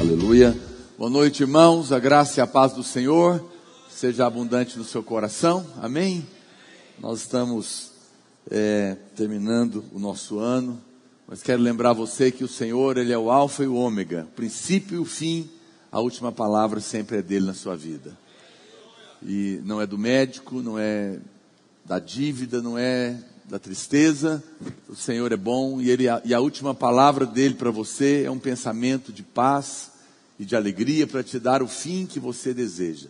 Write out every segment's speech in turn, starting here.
Aleluia. Boa noite, irmãos. A graça e a paz do Senhor seja abundante no seu coração. Amém. Nós estamos é, terminando o nosso ano, mas quero lembrar você que o Senhor ele é o Alfa e o Ômega, o princípio e o fim. A última palavra sempre é dele na sua vida. E não é do médico, não é da dívida, não é da tristeza. O Senhor é bom e, ele, e a última palavra dele para você é um pensamento de paz e de alegria para te dar o fim que você deseja.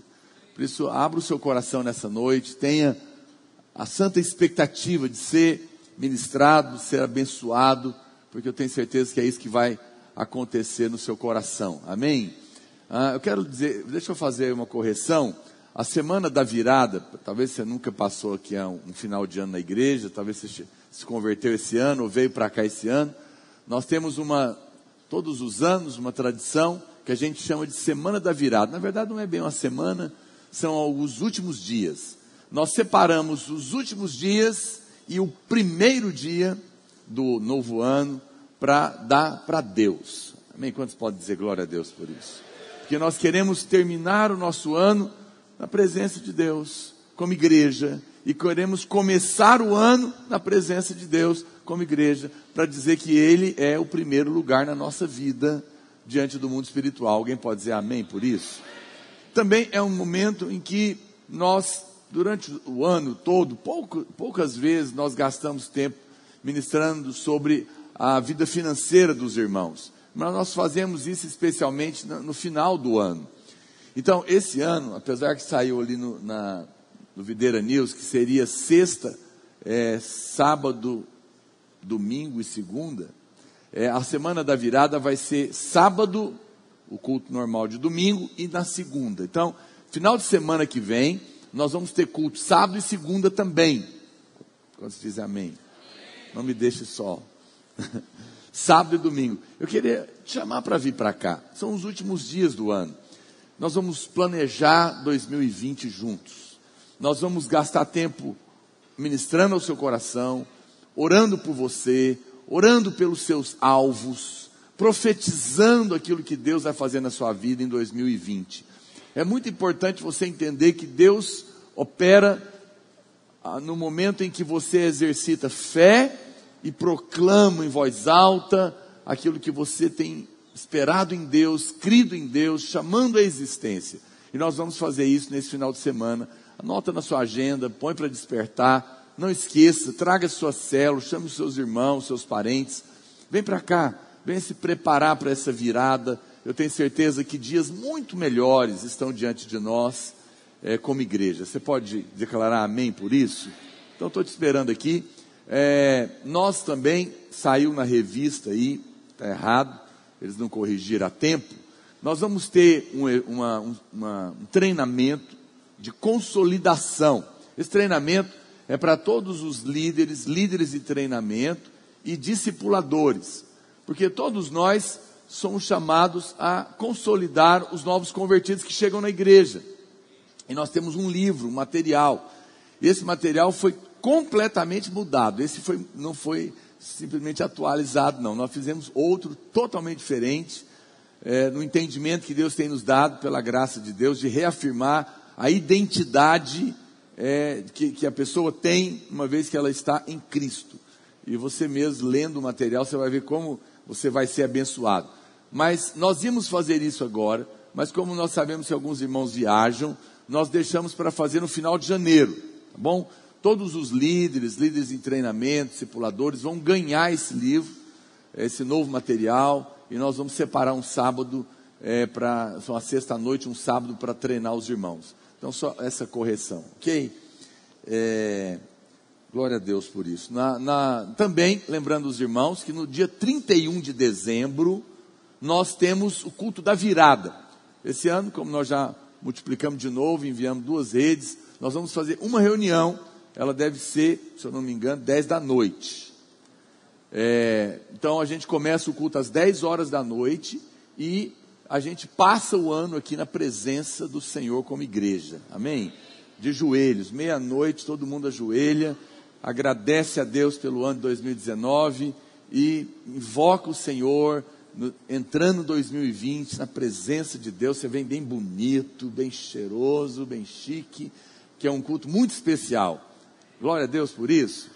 Por isso, abra o seu coração nessa noite, tenha a santa expectativa de ser ministrado, ser abençoado, porque eu tenho certeza que é isso que vai acontecer no seu coração. Amém? Ah, eu quero dizer, deixa eu fazer uma correção. A semana da virada, talvez você nunca passou aqui um final de ano na igreja, talvez você se converteu esse ano ou veio para cá esse ano. Nós temos uma, todos os anos, uma tradição que a gente chama de Semana da Virada. Na verdade, não é bem uma semana, são os últimos dias. Nós separamos os últimos dias e o primeiro dia do novo ano para dar para Deus. Amém? Quantos podem dizer glória a Deus por isso? Porque nós queremos terminar o nosso ano na presença de Deus, como igreja, e queremos começar o ano na presença de Deus, como igreja, para dizer que Ele é o primeiro lugar na nossa vida diante do mundo espiritual. Alguém pode dizer amém por isso? Também é um momento em que nós, durante o ano todo, pouco, poucas vezes nós gastamos tempo ministrando sobre a vida financeira dos irmãos, mas nós fazemos isso especialmente no final do ano. Então, esse ano, apesar que saiu ali no, na, no Videira News, que seria sexta, é, sábado, domingo e segunda, é, a semana da virada vai ser sábado, o culto normal de domingo, e na segunda. Então, final de semana que vem, nós vamos ter culto sábado e segunda também. Quando se diz amém? Não me deixe só. sábado e domingo. Eu queria te chamar para vir para cá. São os últimos dias do ano nós vamos planejar 2020 juntos. Nós vamos gastar tempo ministrando ao seu coração, orando por você, orando pelos seus alvos, profetizando aquilo que Deus vai fazer na sua vida em 2020. É muito importante você entender que Deus opera ah, no momento em que você exercita fé e proclama em voz alta aquilo que você tem esperado em Deus, crido em Deus, chamando a existência. E nós vamos fazer isso nesse final de semana. Anota na sua agenda, põe para despertar. Não esqueça, traga sua célula, chame os seus irmãos, seus parentes. Vem para cá, vem se preparar para essa virada. Eu tenho certeza que dias muito melhores estão diante de nós é, como igreja. Você pode declarar amém por isso? Então estou te esperando aqui. É, nós também saiu na revista aí, está errado eles não corrigiram a tempo, nós vamos ter um, uma, uma, um treinamento de consolidação. Esse treinamento é para todos os líderes, líderes de treinamento e discipuladores, porque todos nós somos chamados a consolidar os novos convertidos que chegam na igreja. E nós temos um livro, um material. Esse material foi completamente mudado. Esse foi, não foi simplesmente atualizado, não. Nós fizemos outro totalmente diferente, é, no entendimento que Deus tem nos dado, pela graça de Deus, de reafirmar a identidade é, que, que a pessoa tem, uma vez que ela está em Cristo. E você mesmo, lendo o material, você vai ver como você vai ser abençoado. Mas nós íamos fazer isso agora, mas como nós sabemos que alguns irmãos viajam, nós deixamos para fazer no final de janeiro, tá bom? Todos os líderes, líderes em treinamento, discipuladores, vão ganhar esse livro, esse novo material, e nós vamos separar um sábado é, para, uma sexta-noite, um sábado para treinar os irmãos. Então, só essa correção, ok? É, glória a Deus por isso. Na, na, também, lembrando os irmãos, que no dia 31 de dezembro, nós temos o culto da virada. Esse ano, como nós já multiplicamos de novo, enviamos duas redes, nós vamos fazer uma reunião ela deve ser, se eu não me engano, 10 da noite. É, então a gente começa o culto às 10 horas da noite e a gente passa o ano aqui na presença do Senhor como igreja. Amém? De joelhos, meia-noite, todo mundo ajoelha, agradece a Deus pelo ano de 2019 e invoca o Senhor, no, entrando 2020 na presença de Deus, você vem bem bonito, bem cheiroso, bem chique, que é um culto muito especial. Glória a Deus por isso.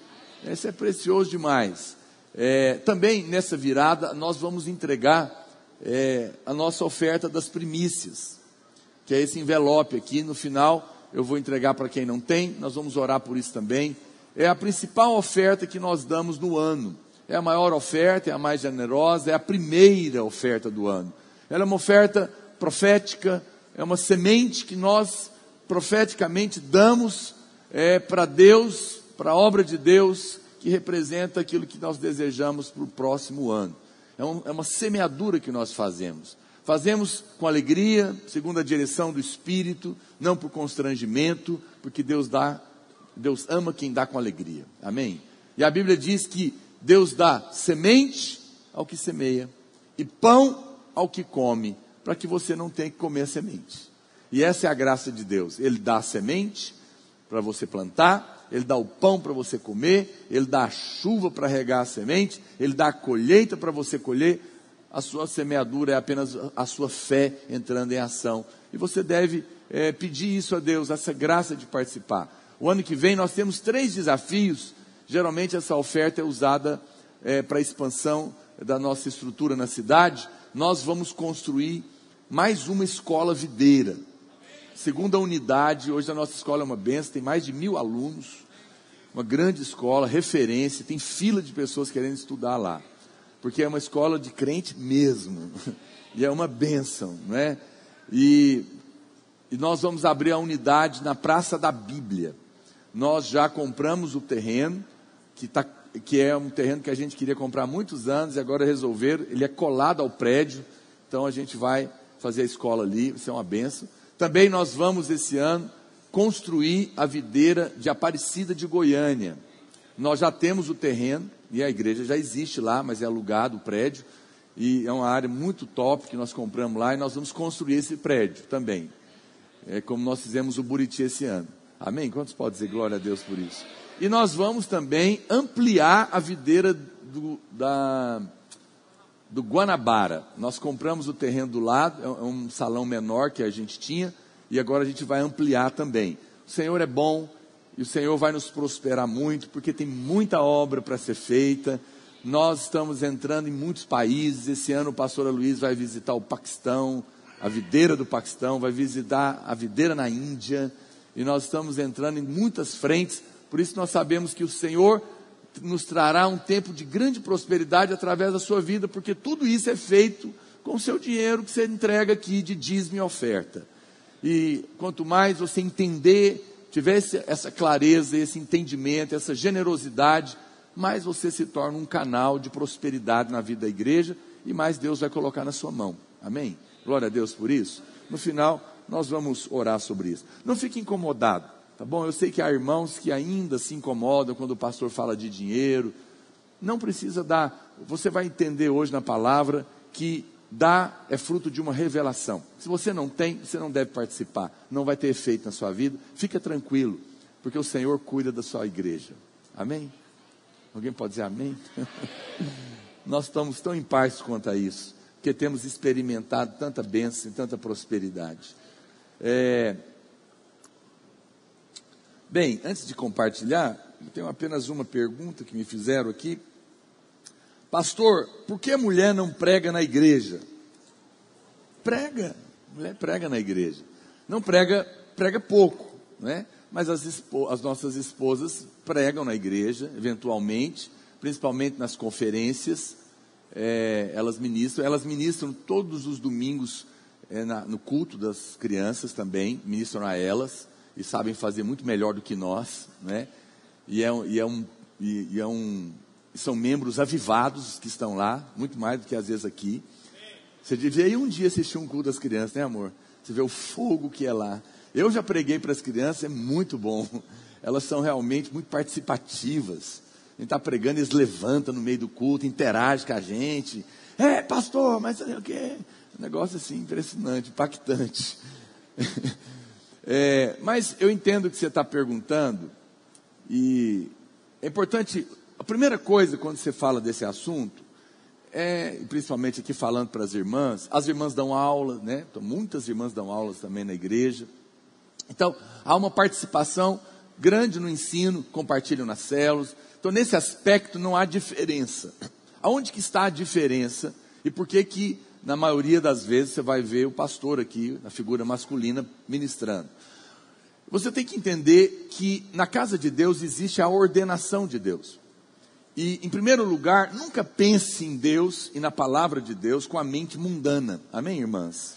Esse é precioso demais. É, também nessa virada nós vamos entregar é, a nossa oferta das primícias, que é esse envelope aqui. No final eu vou entregar para quem não tem. Nós vamos orar por isso também. É a principal oferta que nós damos no ano é a maior oferta, é a mais generosa, é a primeira oferta do ano. Ela é uma oferta profética, é uma semente que nós profeticamente damos é, para Deus, para a obra de Deus, que representa aquilo que nós desejamos para o próximo ano. É, um, é uma semeadura que nós fazemos. Fazemos com alegria, segundo a direção do Espírito, não por constrangimento, porque Deus dá, Deus ama quem dá com alegria. Amém? E a Bíblia diz que Deus dá semente ao que semeia e pão ao que come, para que você não tenha que comer a semente. E essa é a graça de Deus. Ele dá a semente para você plantar, ele dá o pão para você comer, ele dá a chuva para regar a semente, ele dá a colheita para você colher. A sua semeadura é apenas a sua fé entrando em ação. E você deve é, pedir isso a Deus, essa graça de participar. O ano que vem nós temos três desafios Geralmente essa oferta é usada é, para a expansão da nossa estrutura na cidade. Nós vamos construir mais uma escola videira. Segunda unidade, hoje a nossa escola é uma benção, tem mais de mil alunos, uma grande escola, referência, tem fila de pessoas querendo estudar lá. Porque é uma escola de crente mesmo. E é uma benção, não é? E, e nós vamos abrir a unidade na Praça da Bíblia. Nós já compramos o terreno, que, tá, que é um terreno que a gente queria comprar há muitos anos e agora resolveram. Ele é colado ao prédio, então a gente vai fazer a escola ali, isso é uma benção. Também nós vamos esse ano construir a videira de Aparecida de Goiânia. Nós já temos o terreno e a igreja já existe lá, mas é alugado o prédio e é uma área muito top que nós compramos lá e nós vamos construir esse prédio também. É como nós fizemos o Buriti esse ano. Amém? Quantos podem dizer glória a Deus por isso? E nós vamos também ampliar a videira do, da, do Guanabara. Nós compramos o terreno do lado, é um salão menor que a gente tinha, e agora a gente vai ampliar também. O Senhor é bom e o Senhor vai nos prosperar muito, porque tem muita obra para ser feita. Nós estamos entrando em muitos países. Esse ano o pastor Luiz vai visitar o Paquistão, a videira do Paquistão, vai visitar a videira na Índia, e nós estamos entrando em muitas frentes por isso nós sabemos que o Senhor nos trará um tempo de grande prosperidade através da sua vida, porque tudo isso é feito com o seu dinheiro que você entrega aqui de dízimo e oferta. E quanto mais você entender, tiver essa clareza, esse entendimento, essa generosidade, mais você se torna um canal de prosperidade na vida da igreja e mais Deus vai colocar na sua mão. Amém? Glória a Deus por isso. No final, nós vamos orar sobre isso. Não fique incomodado. Tá bom? Eu sei que há irmãos que ainda se incomodam quando o pastor fala de dinheiro. Não precisa dar. Você vai entender hoje na palavra que dar é fruto de uma revelação. Se você não tem, você não deve participar. Não vai ter efeito na sua vida. Fica tranquilo, porque o Senhor cuida da sua igreja. Amém? Alguém pode dizer amém? Nós estamos tão em paz quanto a isso, porque temos experimentado tanta bênção e tanta prosperidade. É, Bem, antes de compartilhar, eu tenho apenas uma pergunta que me fizeram aqui. Pastor, por que a mulher não prega na igreja? Prega, mulher prega na igreja. Não prega, prega pouco, né? Mas as, as nossas esposas pregam na igreja, eventualmente, principalmente nas conferências. É, elas ministram, elas ministram todos os domingos é, na, no culto das crianças também, ministram a elas e sabem fazer muito melhor do que nós, né? E, é, e, é um, e, e é um, são membros avivados que estão lá, muito mais do que às vezes aqui. Você devia ir um dia assistir um culto das crianças, né, amor? Você vê o fogo que é lá. Eu já preguei para as crianças, é muito bom. Elas são realmente muito participativas. A gente está pregando, eles levantam no meio do culto, interagem com a gente. É, pastor, mas o quê? Um negócio assim impressionante, impactante. É, mas eu entendo o que você está perguntando, e é importante. A primeira coisa quando você fala desse assunto é, principalmente aqui falando para as irmãs, as irmãs dão aula, né? Então, muitas irmãs dão aulas também na igreja. Então, há uma participação grande no ensino, compartilham nas células. Então, nesse aspecto não há diferença. Aonde que está a diferença? E por que que, na maioria das vezes, você vai ver o pastor aqui, na figura masculina, ministrando? Você tem que entender que na casa de Deus existe a ordenação de Deus. E, em primeiro lugar, nunca pense em Deus e na palavra de Deus com a mente mundana. Amém, irmãs?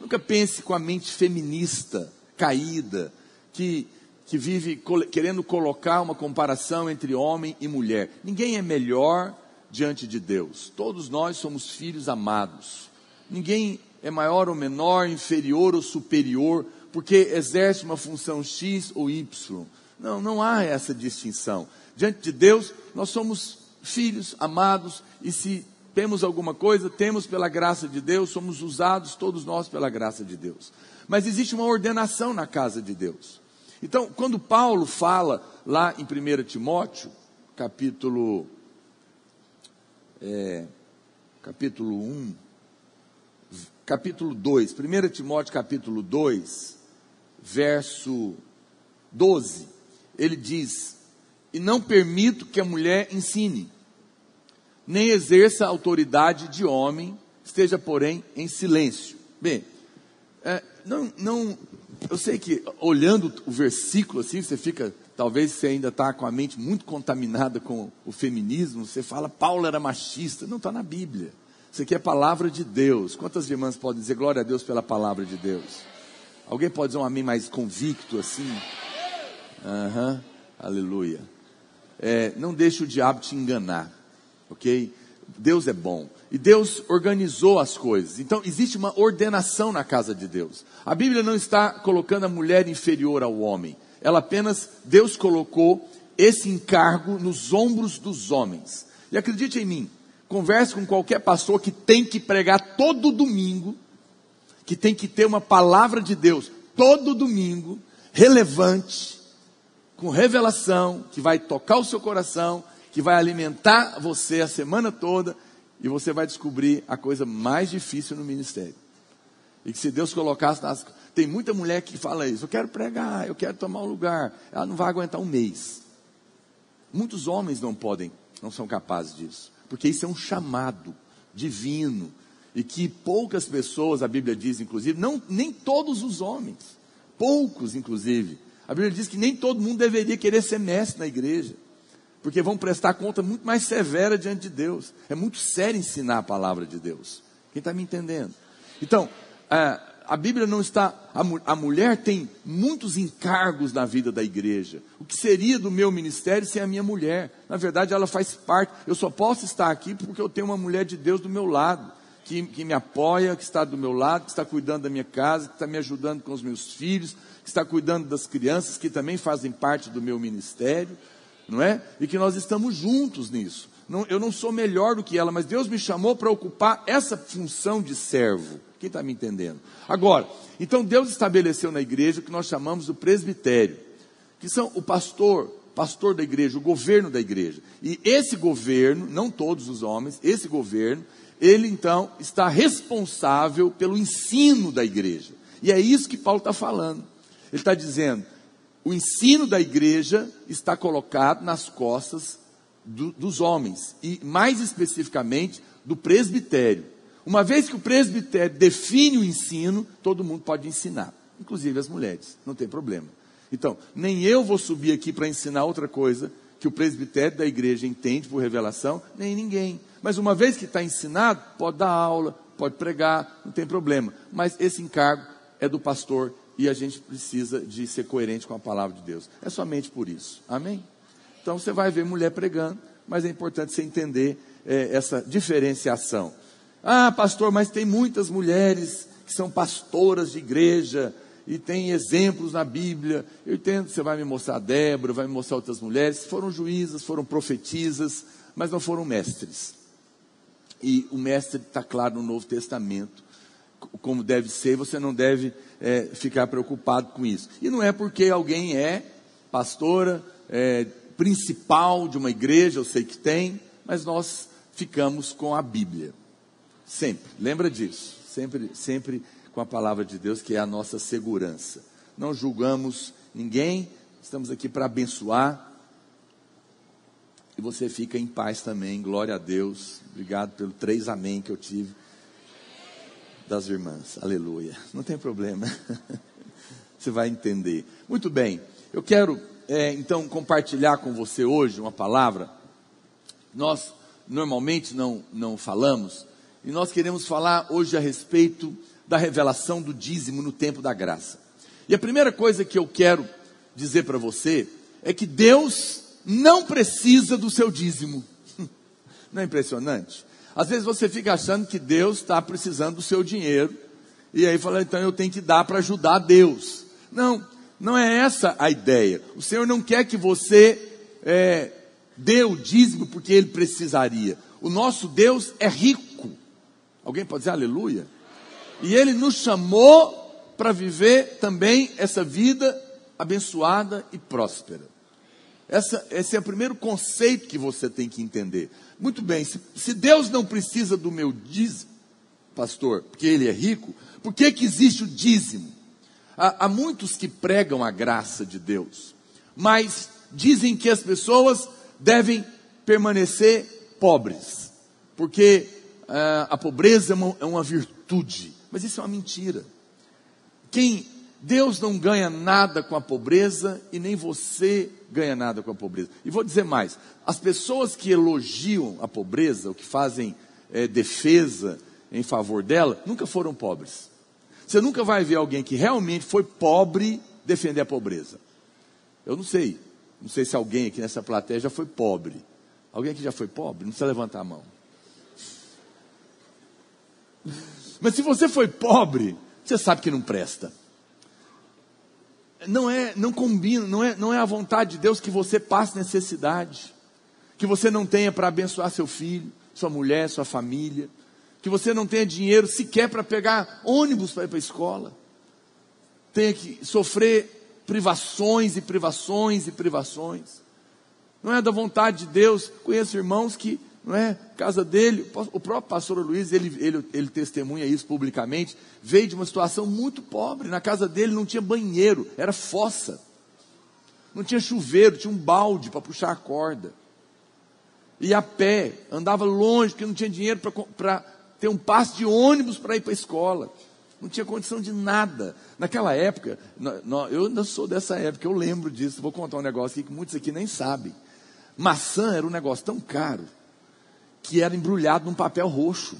Nunca pense com a mente feminista, caída, que, que vive querendo colocar uma comparação entre homem e mulher. Ninguém é melhor diante de Deus. Todos nós somos filhos amados. Ninguém é maior ou menor, inferior ou superior, porque exerce uma função X ou Y. Não, não há essa distinção. Diante de Deus, nós somos filhos amados e se temos alguma coisa, temos pela graça de Deus, somos usados todos nós pela graça de Deus. Mas existe uma ordenação na casa de Deus. Então, quando Paulo fala lá em 1 Timóteo, capítulo, é, capítulo 1, capítulo 2, 1 Timóteo capítulo 2, verso 12, ele diz: e não permito que a mulher ensine, nem exerça a autoridade de homem, esteja, porém, em silêncio. Bem, é, não, não, eu sei que olhando o versículo assim, você fica, talvez você ainda está com a mente muito contaminada com o feminismo, você fala, Paulo era machista. Não está na Bíblia. Isso aqui é palavra de Deus. Quantas irmãs podem dizer glória a Deus pela palavra de Deus? Alguém pode dizer um amém mais convicto assim? Aham, uhum. aleluia é, não deixe o diabo te enganar, ok? Deus é bom. E Deus organizou as coisas. Então, existe uma ordenação na casa de Deus. A Bíblia não está colocando a mulher inferior ao homem. Ela apenas, Deus colocou esse encargo nos ombros dos homens. E acredite em mim, converse com qualquer pastor que tem que pregar todo domingo, que tem que ter uma palavra de Deus todo domingo, relevante, com revelação, que vai tocar o seu coração, que vai alimentar você a semana toda, e você vai descobrir a coisa mais difícil no ministério. E que se Deus colocasse nas. Tem muita mulher que fala isso, eu quero pregar, eu quero tomar um lugar. Ela não vai aguentar um mês. Muitos homens não podem, não são capazes disso. Porque isso é um chamado divino. E que poucas pessoas, a Bíblia diz, inclusive, não, nem todos os homens, poucos, inclusive, a Bíblia diz que nem todo mundo deveria querer ser mestre na igreja, porque vão prestar conta muito mais severa diante de Deus. É muito sério ensinar a palavra de Deus. Quem está me entendendo? Então, a, a Bíblia não está. A, a mulher tem muitos encargos na vida da igreja. O que seria do meu ministério sem a minha mulher? Na verdade, ela faz parte. Eu só posso estar aqui porque eu tenho uma mulher de Deus do meu lado que, que me apoia, que está do meu lado, que está cuidando da minha casa, que está me ajudando com os meus filhos, está cuidando das crianças, que também fazem parte do meu ministério, não é? E que nós estamos juntos nisso. Não, eu não sou melhor do que ela, mas Deus me chamou para ocupar essa função de servo. Quem está me entendendo? Agora, então Deus estabeleceu na igreja o que nós chamamos do presbitério, que são o pastor, pastor da igreja, o governo da igreja. E esse governo, não todos os homens, esse governo, ele então está responsável pelo ensino da igreja. E é isso que Paulo está falando. Ele está dizendo: o ensino da igreja está colocado nas costas do, dos homens, e mais especificamente do presbitério. Uma vez que o presbitério define o ensino, todo mundo pode ensinar, inclusive as mulheres, não tem problema. Então, nem eu vou subir aqui para ensinar outra coisa que o presbitério da igreja entende por revelação, nem ninguém. Mas uma vez que está ensinado, pode dar aula, pode pregar, não tem problema. Mas esse encargo é do pastor e a gente precisa de ser coerente com a palavra de Deus. É somente por isso. Amém? Então você vai ver mulher pregando, mas é importante você entender é, essa diferenciação. Ah, pastor, mas tem muitas mulheres que são pastoras de igreja e tem exemplos na Bíblia. Eu entendo, você vai me mostrar Débora, vai me mostrar outras mulheres, foram juízas, foram profetisas, mas não foram mestres. E o mestre está claro no Novo Testamento, como deve ser, você não deve é, ficar preocupado com isso. E não é porque alguém é pastora, é, principal de uma igreja, eu sei que tem, mas nós ficamos com a Bíblia. Sempre, lembra disso. Sempre, sempre com a palavra de Deus, que é a nossa segurança. Não julgamos ninguém, estamos aqui para abençoar. E você fica em paz também, glória a Deus. Obrigado pelo três amém que eu tive das irmãs. Aleluia. Não tem problema. Você vai entender. Muito bem. Eu quero é, então compartilhar com você hoje uma palavra. Nós normalmente não, não falamos, e nós queremos falar hoje a respeito da revelação do dízimo no tempo da graça. E a primeira coisa que eu quero dizer para você é que Deus não precisa do seu dízimo. Não é impressionante? Às vezes você fica achando que Deus está precisando do seu dinheiro, e aí fala, então eu tenho que dar para ajudar Deus. Não, não é essa a ideia. O Senhor não quer que você é, dê o dízimo porque Ele precisaria. O nosso Deus é rico. Alguém pode dizer aleluia? E Ele nos chamou para viver também essa vida abençoada e próspera. Essa, esse é o primeiro conceito que você tem que entender. Muito bem, se, se Deus não precisa do meu dízimo, pastor, porque Ele é rico, por que, que existe o dízimo? Há, há muitos que pregam a graça de Deus, mas dizem que as pessoas devem permanecer pobres, porque uh, a pobreza é uma, é uma virtude, mas isso é uma mentira. Quem Deus não ganha nada com a pobreza e nem você ganha nada com a pobreza. E vou dizer mais: as pessoas que elogiam a pobreza, ou que fazem é, defesa em favor dela, nunca foram pobres. Você nunca vai ver alguém que realmente foi pobre defender a pobreza. Eu não sei. Não sei se alguém aqui nessa plateia já foi pobre. Alguém aqui já foi pobre? Não precisa levantar a mão. Mas se você foi pobre, você sabe que não presta. Não é, não combina, não é, não é a vontade de Deus que você passe necessidade, que você não tenha para abençoar seu filho, sua mulher, sua família, que você não tenha dinheiro sequer para pegar ônibus para ir para a escola, tenha que sofrer privações e privações e privações. Não é da vontade de Deus. Conheço irmãos que, não é, casa dele, o próprio pastor Luiz, ele, ele, ele testemunha isso publicamente, veio de uma situação muito pobre. Na casa dele não tinha banheiro, era fossa. Não tinha chuveiro, tinha um balde para puxar a corda. E a pé, andava longe, porque não tinha dinheiro para ter um passe de ônibus para ir para a escola. Não tinha condição de nada. Naquela época, eu ainda sou dessa época, eu lembro disso. Vou contar um negócio aqui que muitos aqui nem sabem. Maçã era um negócio tão caro que era embrulhado num papel roxo.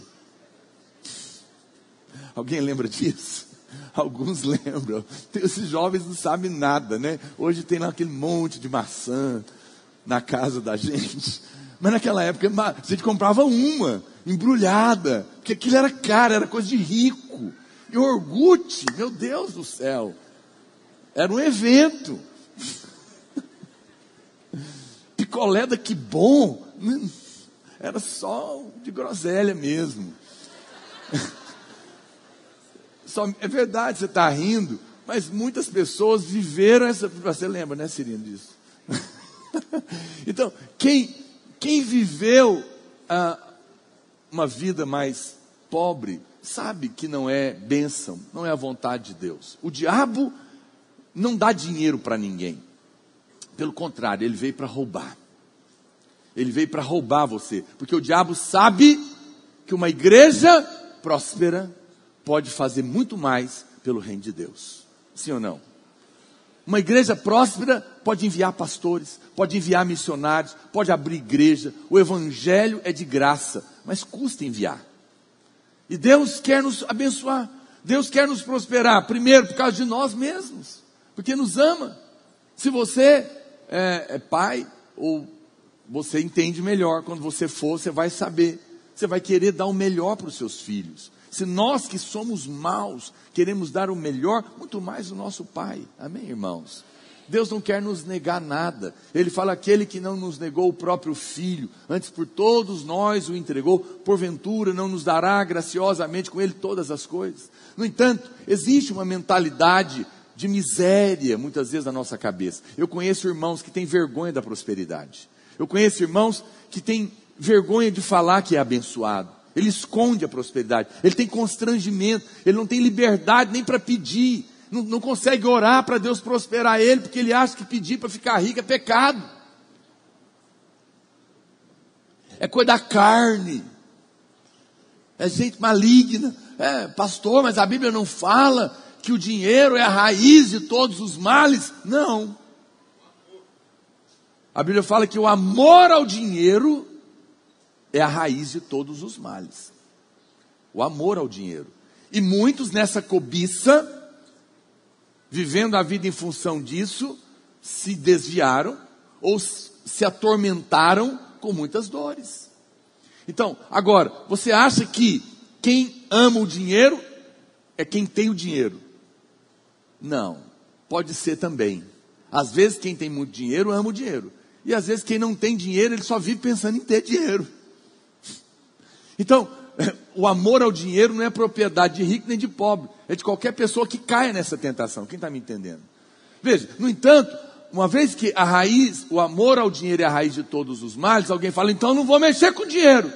Alguém lembra disso? Alguns lembram. Esses jovens não sabem nada, né? Hoje tem aquele monte de maçã na casa da gente. Mas naquela época a gente comprava uma, embrulhada, porque aquilo era caro, era coisa de rico. E orgute, meu Deus do céu, era um evento. Picolé da que bom, era só de groselha mesmo. Só, é verdade, você está rindo, mas muitas pessoas viveram essa. Você lembra, né, Cirino, disso? então, quem quem viveu ah, uma vida mais pobre sabe que não é bênção, não é a vontade de Deus. O diabo não dá dinheiro para ninguém. Pelo contrário, ele veio para roubar. Ele veio para roubar você, porque o diabo sabe que uma igreja próspera pode fazer muito mais pelo reino de Deus. Sim ou não? Uma igreja próspera pode enviar pastores, pode enviar missionários, pode abrir igreja. O evangelho é de graça, mas custa enviar. E Deus quer nos abençoar. Deus quer nos prosperar, primeiro por causa de nós mesmos, porque nos ama. Se você é, é pai, ou você entende melhor, quando você for, você vai saber. Você vai querer dar o melhor para os seus filhos. Se nós que somos maus queremos dar o melhor, muito mais o nosso Pai. Amém, irmãos? Deus não quer nos negar nada. Ele fala: aquele que não nos negou o próprio Filho, antes por todos nós o entregou, porventura não nos dará graciosamente com ele todas as coisas. No entanto, existe uma mentalidade de miséria muitas vezes na nossa cabeça. Eu conheço irmãos que têm vergonha da prosperidade. Eu conheço irmãos que têm vergonha de falar que é abençoado. Ele esconde a prosperidade. Ele tem constrangimento. Ele não tem liberdade nem para pedir. Não, não consegue orar para Deus prosperar ele, porque ele acha que pedir para ficar rico é pecado. É coisa da carne. É gente maligna. É, pastor, mas a Bíblia não fala que o dinheiro é a raiz de todos os males. Não. A Bíblia fala que o amor ao dinheiro é a raiz de todos os males. O amor ao dinheiro. E muitos nessa cobiça, vivendo a vida em função disso, se desviaram ou se atormentaram com muitas dores. Então, agora, você acha que quem ama o dinheiro é quem tem o dinheiro? Não, pode ser também. Às vezes quem tem muito dinheiro ama o dinheiro. E às vezes quem não tem dinheiro, ele só vive pensando em ter dinheiro. Então, o amor ao dinheiro não é propriedade de rico nem de pobre, é de qualquer pessoa que caia nessa tentação. Quem está me entendendo? Veja, no entanto, uma vez que a raiz, o amor ao dinheiro é a raiz de todos os males, alguém fala, então não vou mexer com dinheiro.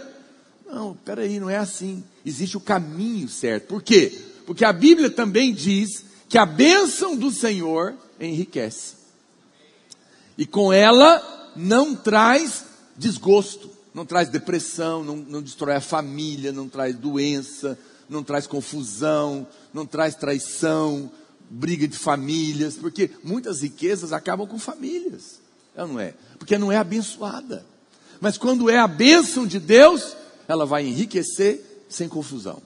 Não, peraí, não é assim. Existe o caminho certo. Por quê? Porque a Bíblia também diz que a bênção do Senhor enriquece. E com ela não traz desgosto não traz depressão, não, não destrói a família, não traz doença, não traz confusão, não traz traição, briga de famílias, porque muitas riquezas acabam com famílias, ela não é? Porque não é abençoada. Mas quando é a bênção de Deus, ela vai enriquecer sem confusão.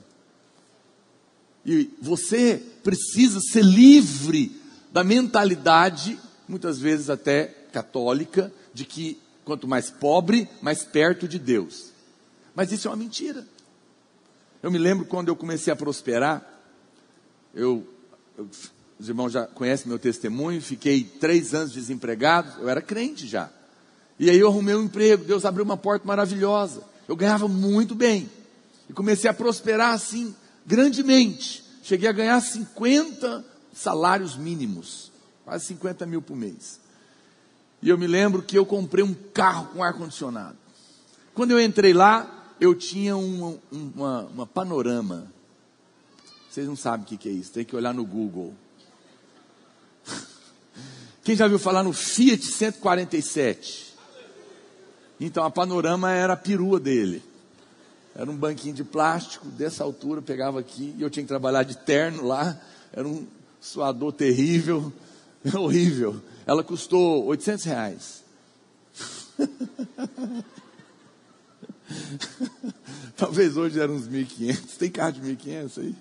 E você precisa ser livre da mentalidade, muitas vezes até católica, de que Quanto mais pobre, mais perto de Deus. Mas isso é uma mentira. Eu me lembro quando eu comecei a prosperar, eu, eu os irmãos já conhecem meu testemunho, fiquei três anos desempregado, eu era crente já. E aí eu arrumei um emprego, Deus abriu uma porta maravilhosa. Eu ganhava muito bem. E comecei a prosperar assim, grandemente. Cheguei a ganhar 50 salários mínimos, quase 50 mil por mês. E eu me lembro que eu comprei um carro com ar-condicionado. Quando eu entrei lá, eu tinha uma, uma, uma panorama. Vocês não sabem o que é isso, tem que olhar no Google. Quem já viu falar no Fiat 147? Então a panorama era a perua dele. Era um banquinho de plástico dessa altura, pegava aqui, e eu tinha que trabalhar de terno lá. Era um suador terrível, horrível. Ela custou 800 reais. Talvez hoje eram uns 1.500. Tem carro de 1.500 aí?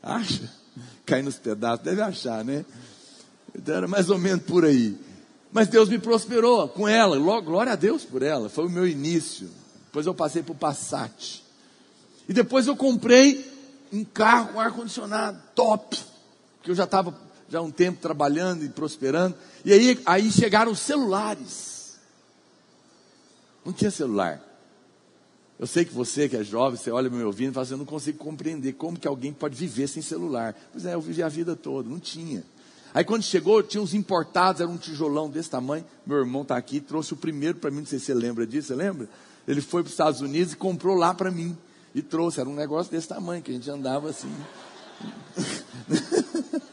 Acha? Cai nos pedaços. Deve achar, né? Então era mais ou menos por aí. Mas Deus me prosperou com ela. Glória a Deus por ela. Foi o meu início. Depois eu passei para o Passat. E depois eu comprei um carro com ar-condicionado top. Que eu já estava já há um tempo trabalhando e prosperando. E aí, aí chegaram os celulares. Não tinha celular. Eu sei que você que é jovem, você olha me ouvindo e fala assim, eu não consigo compreender como que alguém pode viver sem celular. Pois é, eu vivi a vida toda, não tinha. Aí quando chegou, tinha uns importados, era um tijolão desse tamanho. Meu irmão está aqui, trouxe o primeiro para mim, não sei se você lembra disso, você lembra? Ele foi para os Estados Unidos e comprou lá para mim. E trouxe, era um negócio desse tamanho, que a gente andava assim.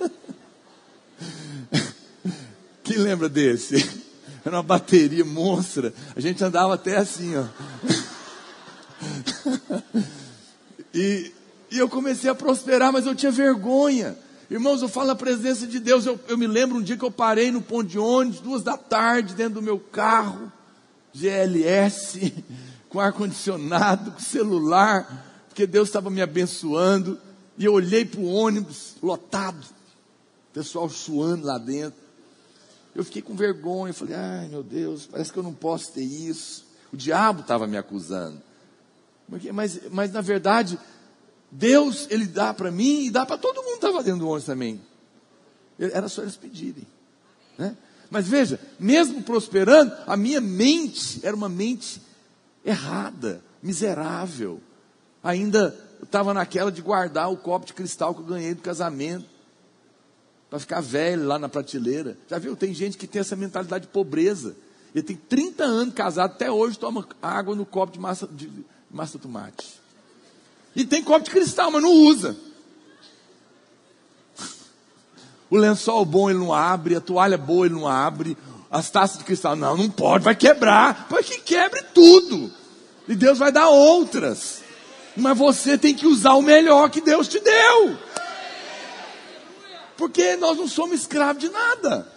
Quem lembra desse? Era uma bateria monstra. A gente andava até assim, ó. E, e eu comecei a prosperar, mas eu tinha vergonha. Irmãos, eu falo na presença de Deus. Eu, eu me lembro um dia que eu parei no ponto de ônibus, duas da tarde, dentro do meu carro, GLS, com ar-condicionado, com celular, porque Deus estava me abençoando. E eu olhei para o ônibus lotado, pessoal suando lá dentro. Eu fiquei com vergonha, falei, ai meu Deus, parece que eu não posso ter isso. O diabo estava me acusando. Mas, mas na verdade, Deus, Ele dá para mim e dá para todo mundo que estava dentro do ônibus também. Era só eles pedirem. Né? Mas veja, mesmo prosperando, a minha mente era uma mente errada, miserável. Ainda estava naquela de guardar o copo de cristal que eu ganhei do casamento para ficar velho lá na prateleira. Já viu? Tem gente que tem essa mentalidade de pobreza. Ele tem 30 anos casado, até hoje toma água no copo de massa de massa tomate. E tem copo de cristal, mas não usa. O lençol bom ele não abre, a toalha boa ele não abre, as taças de cristal, não, não pode, vai quebrar. Para que quebre tudo. E Deus vai dar outras. Mas você tem que usar o melhor que Deus te deu. Porque nós não somos escravos de nada.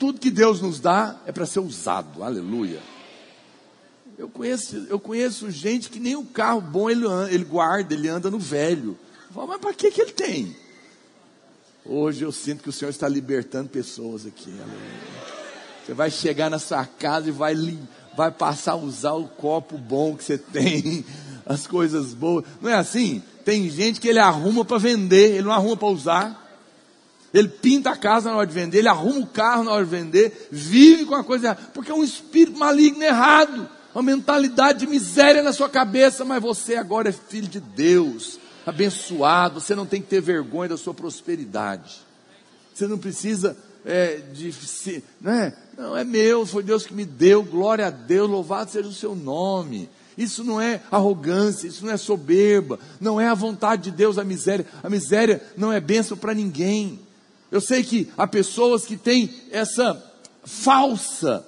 Tudo que Deus nos dá é para ser usado. Aleluia. Eu conheço, eu conheço gente que nem um carro bom ele, ele guarda, ele anda no velho. Falo, mas para que, que ele tem? Hoje eu sinto que o Senhor está libertando pessoas aqui. Você vai chegar na sua casa e vai, vai passar a usar o copo bom que você tem, as coisas boas. Não é assim? Tem gente que ele arruma para vender, ele não arruma para usar. Ele pinta a casa na hora de vender, ele arruma o carro na hora de vender, vive com a coisa errada, porque é um espírito maligno errado, uma mentalidade de miséria na sua cabeça, mas você agora é filho de Deus, abençoado, você não tem que ter vergonha da sua prosperidade. Você não precisa é, de se, não é? Não, é meu, foi Deus que me deu, glória a Deus, louvado seja o seu nome. Isso não é arrogância, isso não é soberba, não é a vontade de Deus a miséria. A miséria não é bênção para ninguém. Eu sei que há pessoas que têm essa falsa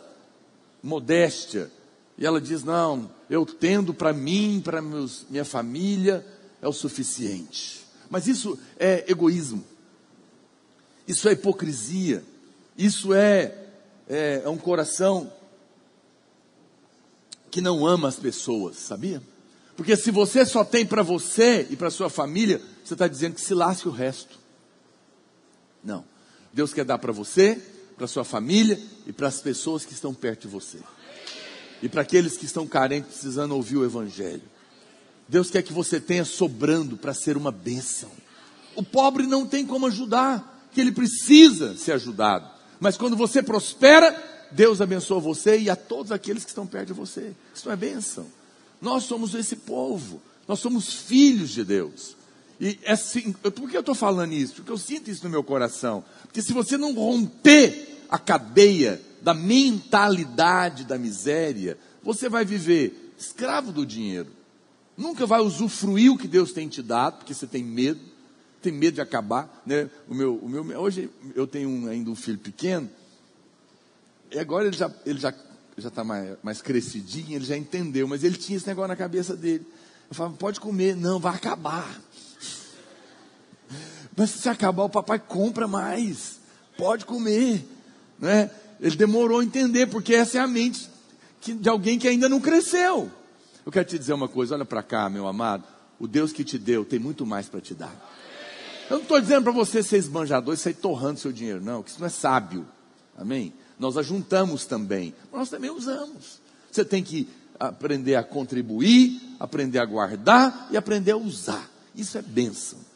modéstia, e ela diz: Não, eu tendo para mim, para minha família, é o suficiente. Mas isso é egoísmo, isso é hipocrisia, isso é é, é um coração que não ama as pessoas, sabia? Porque se você só tem para você e para sua família, você está dizendo que se lasque o resto. Não. Deus quer dar para você, para sua família e para as pessoas que estão perto de você. E para aqueles que estão carentes, precisando ouvir o Evangelho. Deus quer que você tenha sobrando para ser uma bênção. O pobre não tem como ajudar, que ele precisa ser ajudado. Mas quando você prospera, Deus abençoa você e a todos aqueles que estão perto de você. Isso não é bênção. Nós somos esse povo. Nós somos filhos de Deus. E é assim, por que eu estou falando isso? Porque eu sinto isso no meu coração. Porque se você não romper a cadeia da mentalidade da miséria, você vai viver escravo do dinheiro. Nunca vai usufruir o que Deus tem te dado, porque você tem medo tem medo de acabar, né? O meu, o meu, hoje eu tenho um, ainda um filho pequeno, e agora ele já ele já já está mais, mais crescidinho, ele já entendeu, mas ele tinha esse negócio na cabeça dele. Eu falava, pode comer, não, vai acabar. Mas se acabar, o papai compra mais. Pode comer. Né? Ele demorou a entender, porque essa é a mente de alguém que ainda não cresceu. Eu quero te dizer uma coisa, olha para cá, meu amado. O Deus que te deu tem muito mais para te dar. Eu não estou dizendo para você ser esbanjador e sair torrando seu dinheiro, não, que isso não é sábio. Amém? Nós ajuntamos também, mas nós também usamos. Você tem que aprender a contribuir, aprender a guardar e aprender a usar. Isso é bênção.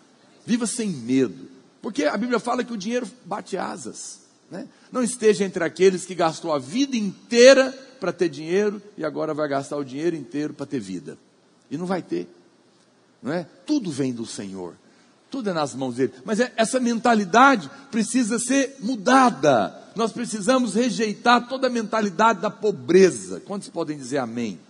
Viva sem medo. Porque a Bíblia fala que o dinheiro bate asas. Né? Não esteja entre aqueles que gastou a vida inteira para ter dinheiro e agora vai gastar o dinheiro inteiro para ter vida. E não vai ter. Não é? Tudo vem do Senhor. Tudo é nas mãos dele. Mas é, essa mentalidade precisa ser mudada. Nós precisamos rejeitar toda a mentalidade da pobreza. Quantos podem dizer amém?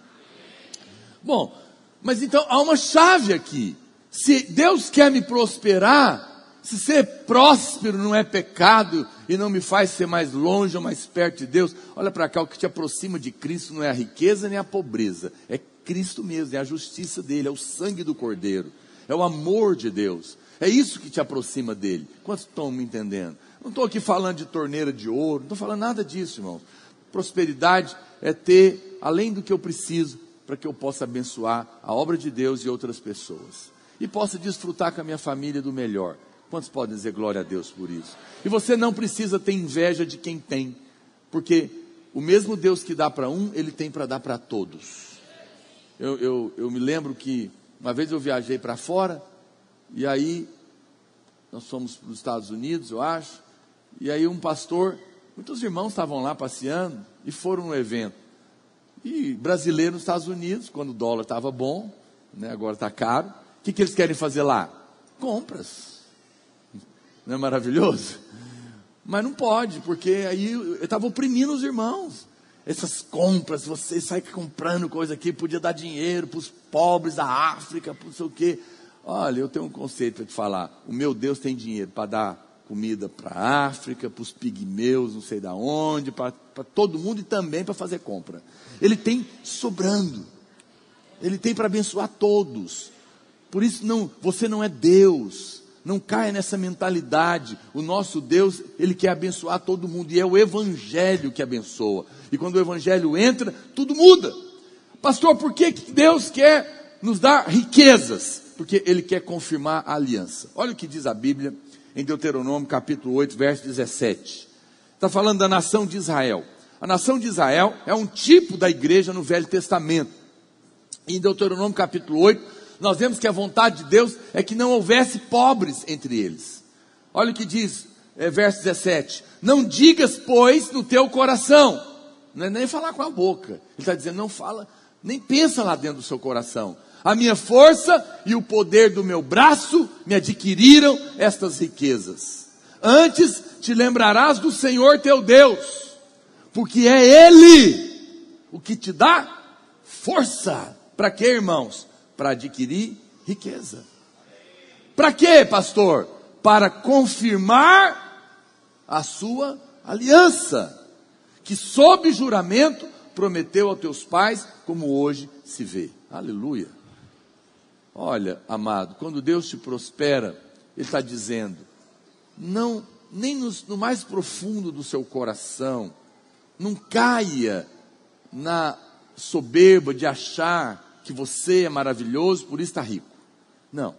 Bom, mas então há uma chave aqui. Se Deus quer me prosperar, se ser próspero não é pecado e não me faz ser mais longe ou mais perto de Deus, olha para cá, o que te aproxima de Cristo não é a riqueza nem a pobreza, é Cristo mesmo, é a justiça dele, é o sangue do Cordeiro, é o amor de Deus. É isso que te aproxima dele. Quantos estão me entendendo? Não estou aqui falando de torneira de ouro, não estou falando nada disso, irmãos. Prosperidade é ter além do que eu preciso para que eu possa abençoar a obra de Deus e outras pessoas. E possa desfrutar com a minha família do melhor. Quantos podem dizer glória a Deus por isso? E você não precisa ter inveja de quem tem, porque o mesmo Deus que dá para um, Ele tem para dar para todos. Eu, eu, eu me lembro que uma vez eu viajei para fora, e aí, nós fomos para os Estados Unidos, eu acho. E aí, um pastor, muitos irmãos estavam lá passeando e foram no evento. E brasileiro nos Estados Unidos, quando o dólar estava bom, né, agora está caro, que, que eles querem fazer lá? Compras. Não é maravilhoso? Mas não pode, porque aí eu estava oprimindo os irmãos. essas compras, você sai comprando coisa aqui, podia dar dinheiro para os pobres da África, para não sei o quê. Olha, eu tenho um conceito para te falar. O meu Deus tem dinheiro para dar comida para a África, para os pigmeus, não sei da onde, para todo mundo e também para fazer compra. Ele tem sobrando. Ele tem para abençoar todos. Por isso não, você não é Deus. Não caia nessa mentalidade. O nosso Deus, ele quer abençoar todo mundo e é o evangelho que abençoa. E quando o evangelho entra, tudo muda. Pastor, por que Deus quer nos dar riquezas? Porque ele quer confirmar a aliança. Olha o que diz a Bíblia em Deuteronômio capítulo 8, verso 17. Está falando da nação de Israel. A nação de Israel é um tipo da igreja no Velho Testamento. Em Deuteronômio capítulo 8, nós vemos que a vontade de Deus é que não houvesse pobres entre eles. Olha o que diz, é, verso 17: Não digas, pois, no teu coração, não é nem falar com a boca, ele está dizendo, não fala, nem pensa lá dentro do seu coração. A minha força e o poder do meu braço me adquiriram estas riquezas. Antes te lembrarás do Senhor teu Deus, porque é Ele o que te dá força. Para quê, irmãos? Para adquirir riqueza. Para quê, pastor? Para confirmar a sua aliança, que sob juramento prometeu aos teus pais, como hoje se vê. Aleluia. Olha, amado, quando Deus te prospera, Ele está dizendo, não, nem no, no mais profundo do seu coração, não caia na soberba de achar que você é maravilhoso, por isso está rico. Não,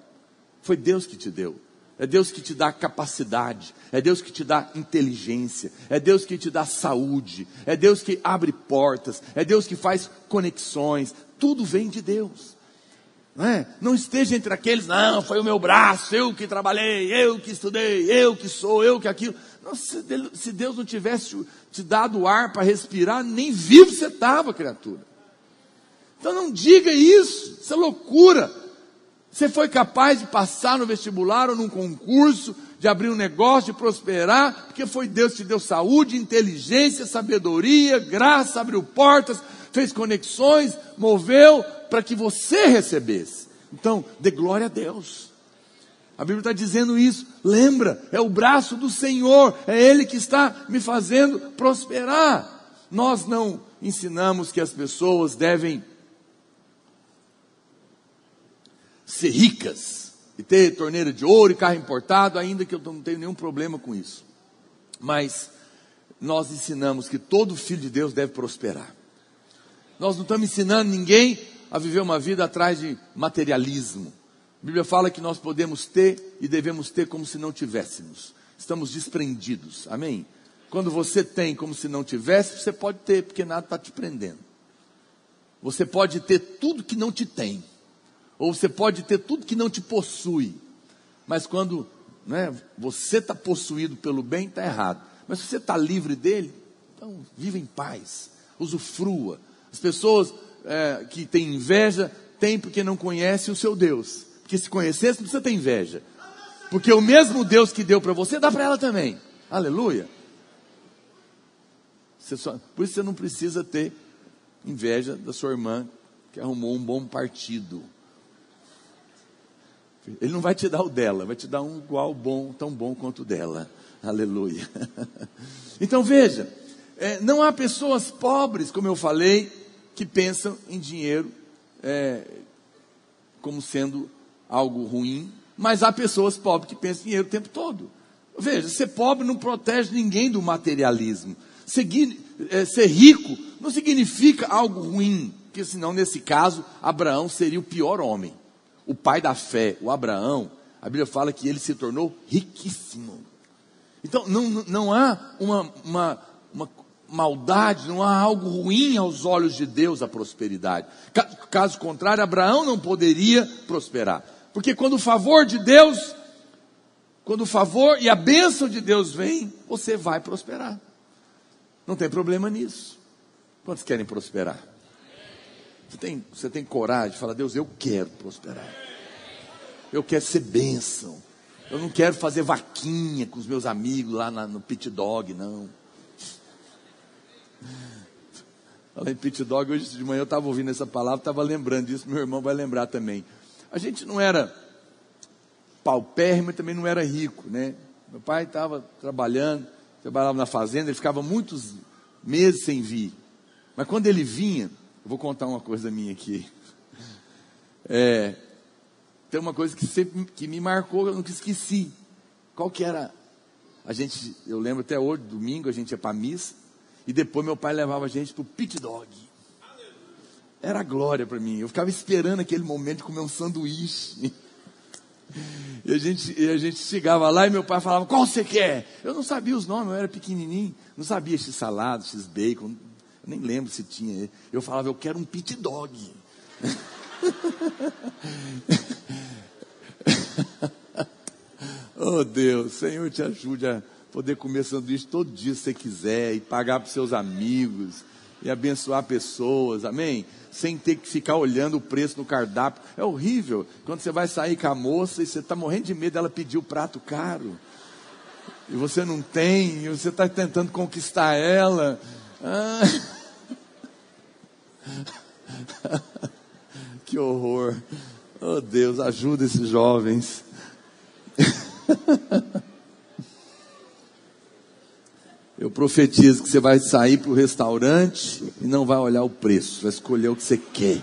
foi Deus que te deu. É Deus que te dá capacidade, é Deus que te dá inteligência, é Deus que te dá saúde, é Deus que abre portas, é Deus que faz conexões, tudo vem de Deus. Não, é? não esteja entre aqueles, não, foi o meu braço, eu que trabalhei, eu que estudei, eu que sou, eu que aquilo. Não, se Deus não tivesse te dado ar para respirar, nem vivo você estava, criatura. Então não diga isso, isso é loucura. Você foi capaz de passar no vestibular ou num concurso, de abrir um negócio, de prosperar, porque foi Deus que te deu saúde, inteligência, sabedoria, graça, abriu portas, fez conexões, moveu para que você recebesse. Então, dê glória a Deus. A Bíblia está dizendo isso. Lembra, é o braço do Senhor, é Ele que está me fazendo prosperar. Nós não ensinamos que as pessoas devem ser ricas e ter torneira de ouro e carro importado, ainda que eu não tenho nenhum problema com isso. Mas nós ensinamos que todo filho de Deus deve prosperar. Nós não estamos ensinando ninguém a viver uma vida atrás de materialismo. A Bíblia fala que nós podemos ter e devemos ter como se não tivéssemos. Estamos desprendidos. Amém? Quando você tem como se não tivesse, você pode ter, porque nada está te prendendo. Você pode ter tudo que não te tem. Ou você pode ter tudo que não te possui. Mas quando né, você está possuído pelo bem, está errado. Mas se você está livre dele, então viva em paz. Usufrua. As pessoas é, que têm inveja têm porque não conhecem o seu Deus. Porque se conhecesse, não precisa ter inveja. Porque o mesmo Deus que deu para você, dá para ela também. Aleluia. Só, por isso você não precisa ter inveja da sua irmã que arrumou um bom partido. Ele não vai te dar o dela, vai te dar um igual bom, tão bom quanto o dela. Aleluia. Então veja, é, não há pessoas pobres, como eu falei, que pensam em dinheiro é, como sendo algo ruim, mas há pessoas pobres que pensam em dinheiro o tempo todo. Veja, ser pobre não protege ninguém do materialismo. Ser, é, ser rico não significa algo ruim, porque senão, nesse caso, Abraão seria o pior homem. O pai da fé, o Abraão, a Bíblia fala que ele se tornou riquíssimo. Então, não, não há uma, uma, uma maldade, não há algo ruim aos olhos de Deus a prosperidade. Caso contrário, Abraão não poderia prosperar. Porque quando o favor de Deus, quando o favor e a bênção de Deus vem, você vai prosperar. Não tem problema nisso. Quantos querem prosperar? Você tem, você tem coragem de falar, Deus, eu quero prosperar. Eu quero ser bênção. Eu não quero fazer vaquinha com os meus amigos lá na, no pit dog, não. Falar em pit dog, hoje de manhã eu estava ouvindo essa palavra, estava lembrando disso, meu irmão vai lembrar também. A gente não era paupérrimo e também não era rico, né? Meu pai estava trabalhando, trabalhava na fazenda, ele ficava muitos meses sem vir. Mas quando ele vinha, eu vou contar uma coisa minha aqui. É, tem uma coisa que sempre que me marcou, eu nunca esqueci. Qual que era? A gente, eu lembro até hoje, domingo a gente ia para missa e depois meu pai levava a gente para o pit dog. Era glória para mim. Eu ficava esperando aquele momento de comer um sanduíche. E a, gente, e a gente chegava lá e meu pai falava, qual você quer? Eu não sabia os nomes, eu era pequenininho, não sabia x salada, x bacon, eu nem lembro se tinha. Eu falava, eu quero um pit dog. oh Deus, Senhor te ajude a poder comer sanduíche todo dia se você quiser e pagar para seus amigos e abençoar pessoas, amém? Sem ter que ficar olhando o preço no cardápio. É horrível quando você vai sair com a moça e você está morrendo de medo dela pedir o prato caro. E você não tem, e você está tentando conquistar ela. Ah. que horror. Oh Deus, ajuda esses jovens. Eu profetizo que você vai sair para o restaurante e não vai olhar o preço, vai escolher o que você quer.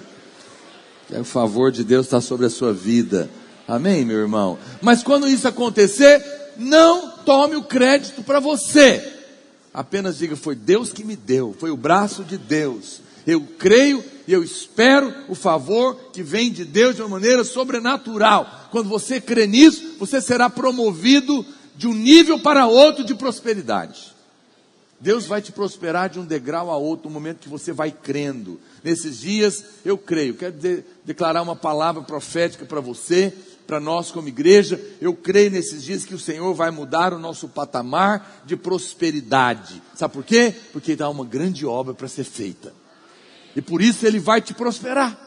Que o favor de Deus está sobre a sua vida. Amém, meu irmão? Mas quando isso acontecer, não tome o crédito para você. Apenas diga: foi Deus que me deu, foi o braço de Deus. Eu creio e eu espero o favor que vem de Deus de uma maneira sobrenatural. Quando você crê nisso, você será promovido de um nível para outro de prosperidade. Deus vai te prosperar de um degrau a outro no momento que você vai crendo. Nesses dias, eu creio. Quero de, declarar uma palavra profética para você, para nós como igreja. Eu creio nesses dias que o Senhor vai mudar o nosso patamar de prosperidade. Sabe por quê? Porque há uma grande obra para ser feita. E por isso Ele vai te prosperar.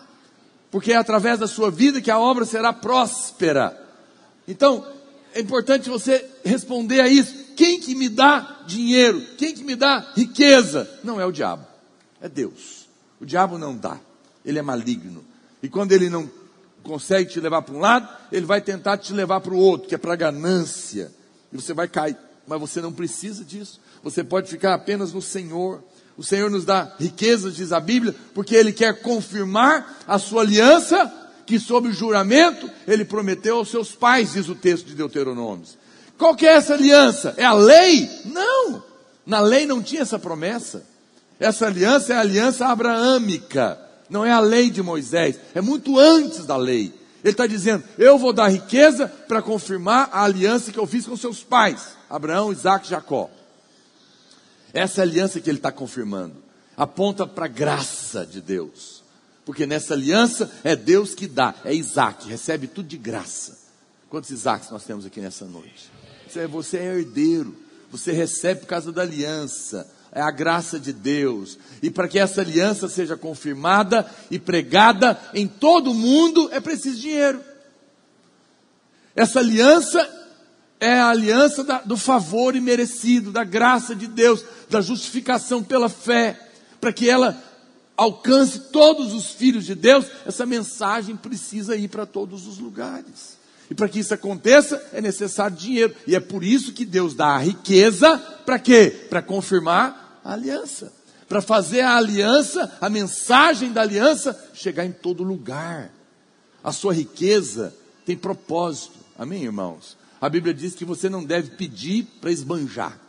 Porque é através da sua vida que a obra será próspera. Então, é importante você responder a isso. Quem que me dá dinheiro? Quem que me dá riqueza? Não é o diabo, é Deus. O diabo não dá, ele é maligno. E quando ele não consegue te levar para um lado, ele vai tentar te levar para o outro, que é para a ganância. E você vai cair. Mas você não precisa disso. Você pode ficar apenas no Senhor. O Senhor nos dá riquezas, diz a Bíblia, porque Ele quer confirmar a sua aliança, que sob o juramento Ele prometeu aos seus pais, diz o texto de Deuteronômio. Qual que é essa aliança? É a lei? Não. Na lei não tinha essa promessa. Essa aliança é a aliança abraâmica. Não é a lei de Moisés. É muito antes da lei. Ele está dizendo: Eu vou dar riqueza para confirmar a aliança que eu fiz com seus pais, Abraão, Isaac e Jacó. Essa aliança que ele está confirmando aponta para a graça de Deus. Porque nessa aliança é Deus que dá, é Isaac, recebe tudo de graça. Quantos Isaacs nós temos aqui nessa noite? Você é herdeiro, você recebe por causa da aliança, é a graça de Deus. E para que essa aliança seja confirmada e pregada em todo o mundo, é preciso dinheiro. Essa aliança é a aliança da, do favor imerecido, da graça de Deus, da justificação pela fé, para que ela alcance todos os filhos de Deus, essa mensagem precisa ir para todos os lugares. E para que isso aconteça, é necessário dinheiro. E é por isso que Deus dá a riqueza, para quê? Para confirmar a aliança. Para fazer a aliança, a mensagem da aliança, chegar em todo lugar. A sua riqueza tem propósito. Amém, irmãos? A Bíblia diz que você não deve pedir para esbanjar.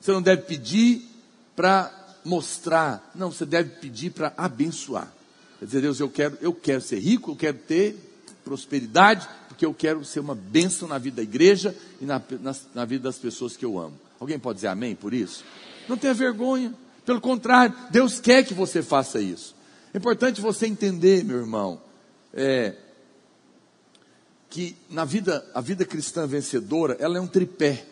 Você não deve pedir para mostrar. Não, você deve pedir para abençoar. Quer dizer, Deus, eu quero, eu quero ser rico, eu quero ter prosperidade, porque eu quero ser uma bênção na vida da igreja e na, na, na vida das pessoas que eu amo. Alguém pode dizer amém por isso? Não tenha vergonha. Pelo contrário, Deus quer que você faça isso. É importante você entender, meu irmão, é, que na vida, a vida cristã vencedora, ela é um tripé.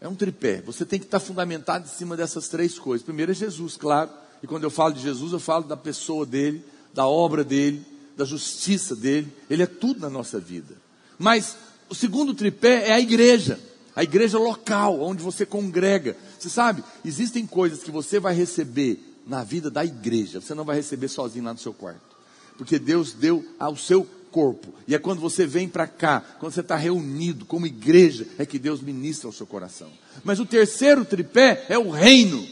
É um tripé. Você tem que estar fundamentado em cima dessas três coisas. Primeiro é Jesus, claro. E quando eu falo de Jesus, eu falo da pessoa dele, da obra dele, da justiça dele, ele é tudo na nossa vida. Mas o segundo tripé é a igreja, a igreja local, onde você congrega. Você sabe, existem coisas que você vai receber na vida da igreja. Você não vai receber sozinho lá no seu quarto. Porque Deus deu ao seu corpo. E é quando você vem para cá, quando você está reunido como igreja, é que Deus ministra ao seu coração. Mas o terceiro tripé é o reino.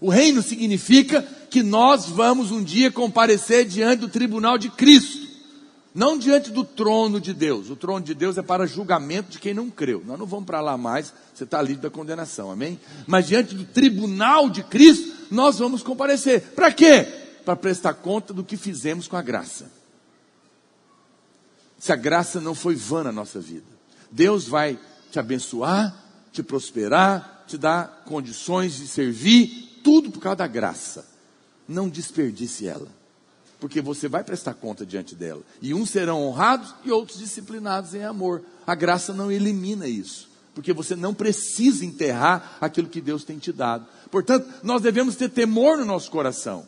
O reino significa que nós vamos um dia comparecer diante do tribunal de Cristo. Não diante do trono de Deus. O trono de Deus é para julgamento de quem não creu. Nós não vamos para lá mais, você está livre da condenação, amém? Mas diante do tribunal de Cristo, nós vamos comparecer. Para quê? Para prestar conta do que fizemos com a graça. Se a graça não foi vã na nossa vida, Deus vai te abençoar, te prosperar, te dar condições de servir, tudo por causa da graça. Não desperdice ela porque você vai prestar conta diante dela. E uns serão honrados e outros disciplinados em amor. A graça não elimina isso, porque você não precisa enterrar aquilo que Deus tem te dado. Portanto, nós devemos ter temor no nosso coração.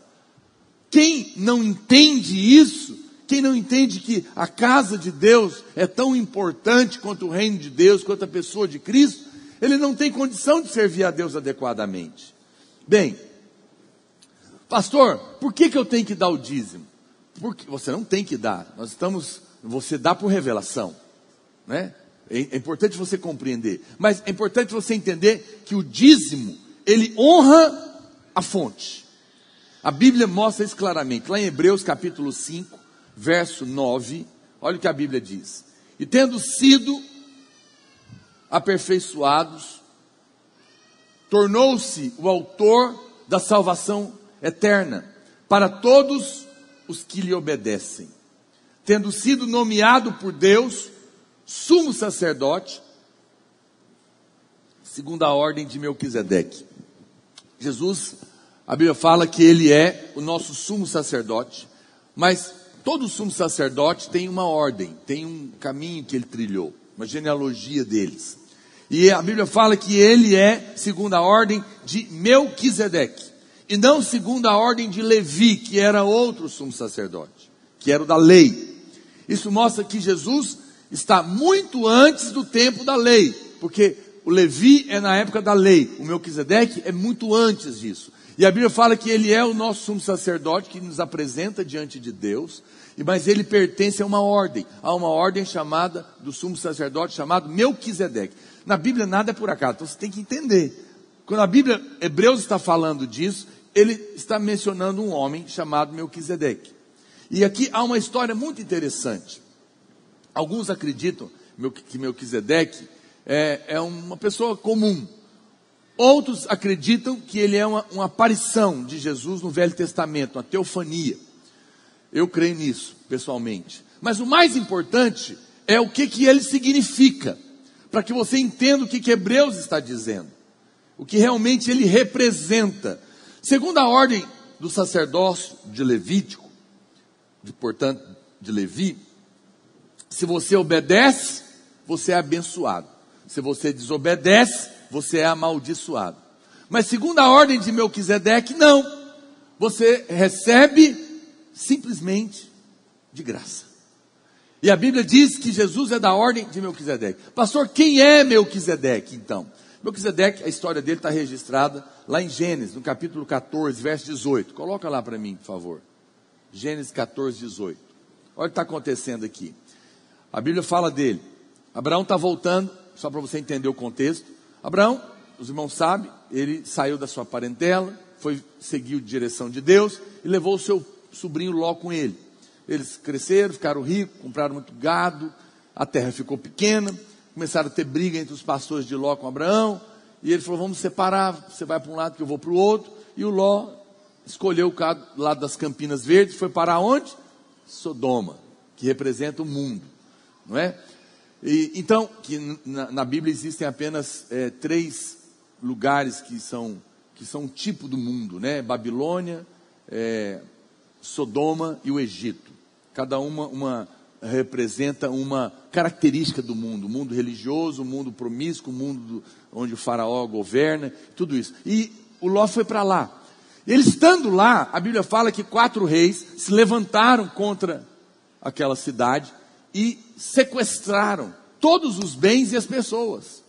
Quem não entende isso, quem não entende que a casa de Deus é tão importante quanto o reino de Deus, quanto a pessoa de Cristo, ele não tem condição de servir a Deus adequadamente. Bem, Pastor, por que, que eu tenho que dar o dízimo? Porque você não tem que dar. Nós estamos, você dá por revelação, né? É, é importante você compreender, mas é importante você entender que o dízimo ele honra a fonte. A Bíblia mostra isso claramente. Lá em Hebreus capítulo 5, verso 9, olha o que a Bíblia diz. E tendo sido aperfeiçoados, tornou-se o autor da salvação eterna para todos os que lhe obedecem. Tendo sido nomeado por Deus sumo sacerdote, segundo a ordem de Melquisedeque. Jesus, a Bíblia fala que ele é o nosso sumo sacerdote, mas todo sumo sacerdote tem uma ordem, tem um caminho que ele trilhou, uma genealogia deles. E a Bíblia fala que ele é segundo a ordem de Melquisedeque e não segundo a ordem de Levi, que era outro sumo sacerdote, que era o da lei. Isso mostra que Jesus está muito antes do tempo da lei, porque o Levi é na época da lei, o Melquisedeque é muito antes disso. E a Bíblia fala que ele é o nosso sumo sacerdote que nos apresenta diante de Deus, mas ele pertence a uma ordem, a uma ordem chamada do sumo sacerdote chamado Melquisedeque. Na Bíblia nada é por acaso, então você tem que entender. Quando a Bíblia, Hebreus está falando disso, ele está mencionando um homem chamado Melquisedeque. E aqui há uma história muito interessante. Alguns acreditam que Melquisedeque é, é uma pessoa comum. Outros acreditam que ele é uma, uma aparição de Jesus no Velho Testamento, uma teofania. Eu creio nisso, pessoalmente. Mas o mais importante é o que, que ele significa, para que você entenda o que, que Hebreus está dizendo, o que realmente ele representa Segundo a ordem do sacerdócio de Levítico, de, portanto, de Levi, se você obedece, você é abençoado. Se você desobedece, você é amaldiçoado. Mas segundo a ordem de Melquisedeque, não. Você recebe simplesmente de graça. E a Bíblia diz que Jesus é da ordem de Melquisedeque. Pastor, quem é Melquisedeque então? Melquisedeque, a história dele está registrada lá em Gênesis, no capítulo 14, verso 18. Coloca lá para mim, por favor. Gênesis 14, 18. Olha o que está acontecendo aqui. A Bíblia fala dele. Abraão está voltando, só para você entender o contexto. Abraão, os irmãos sabem, ele saiu da sua parentela, foi seguiu direção de Deus e levou o seu sobrinho Ló com ele. Eles cresceram, ficaram ricos, compraram muito gado, a terra ficou pequena, começaram a ter briga entre os pastores de Ló com Abraão, e ele falou: vamos separar, você vai para um lado que eu vou para o outro, e o Ló escolheu o lado das Campinas Verdes, foi para onde? Sodoma, que representa o mundo, não é? E, então, que na, na, Bíblia existem apenas é, três lugares que são que são um tipo do mundo, né? Babilônia, é, Sodoma e o Egito. Cada uma uma representa uma característica do mundo, o mundo religioso, o mundo promíscuo, o mundo do, onde o faraó governa, tudo isso. E o Ló foi para lá. Ele estando lá, a Bíblia fala que quatro reis se levantaram contra aquela cidade e sequestraram todos os bens e as pessoas.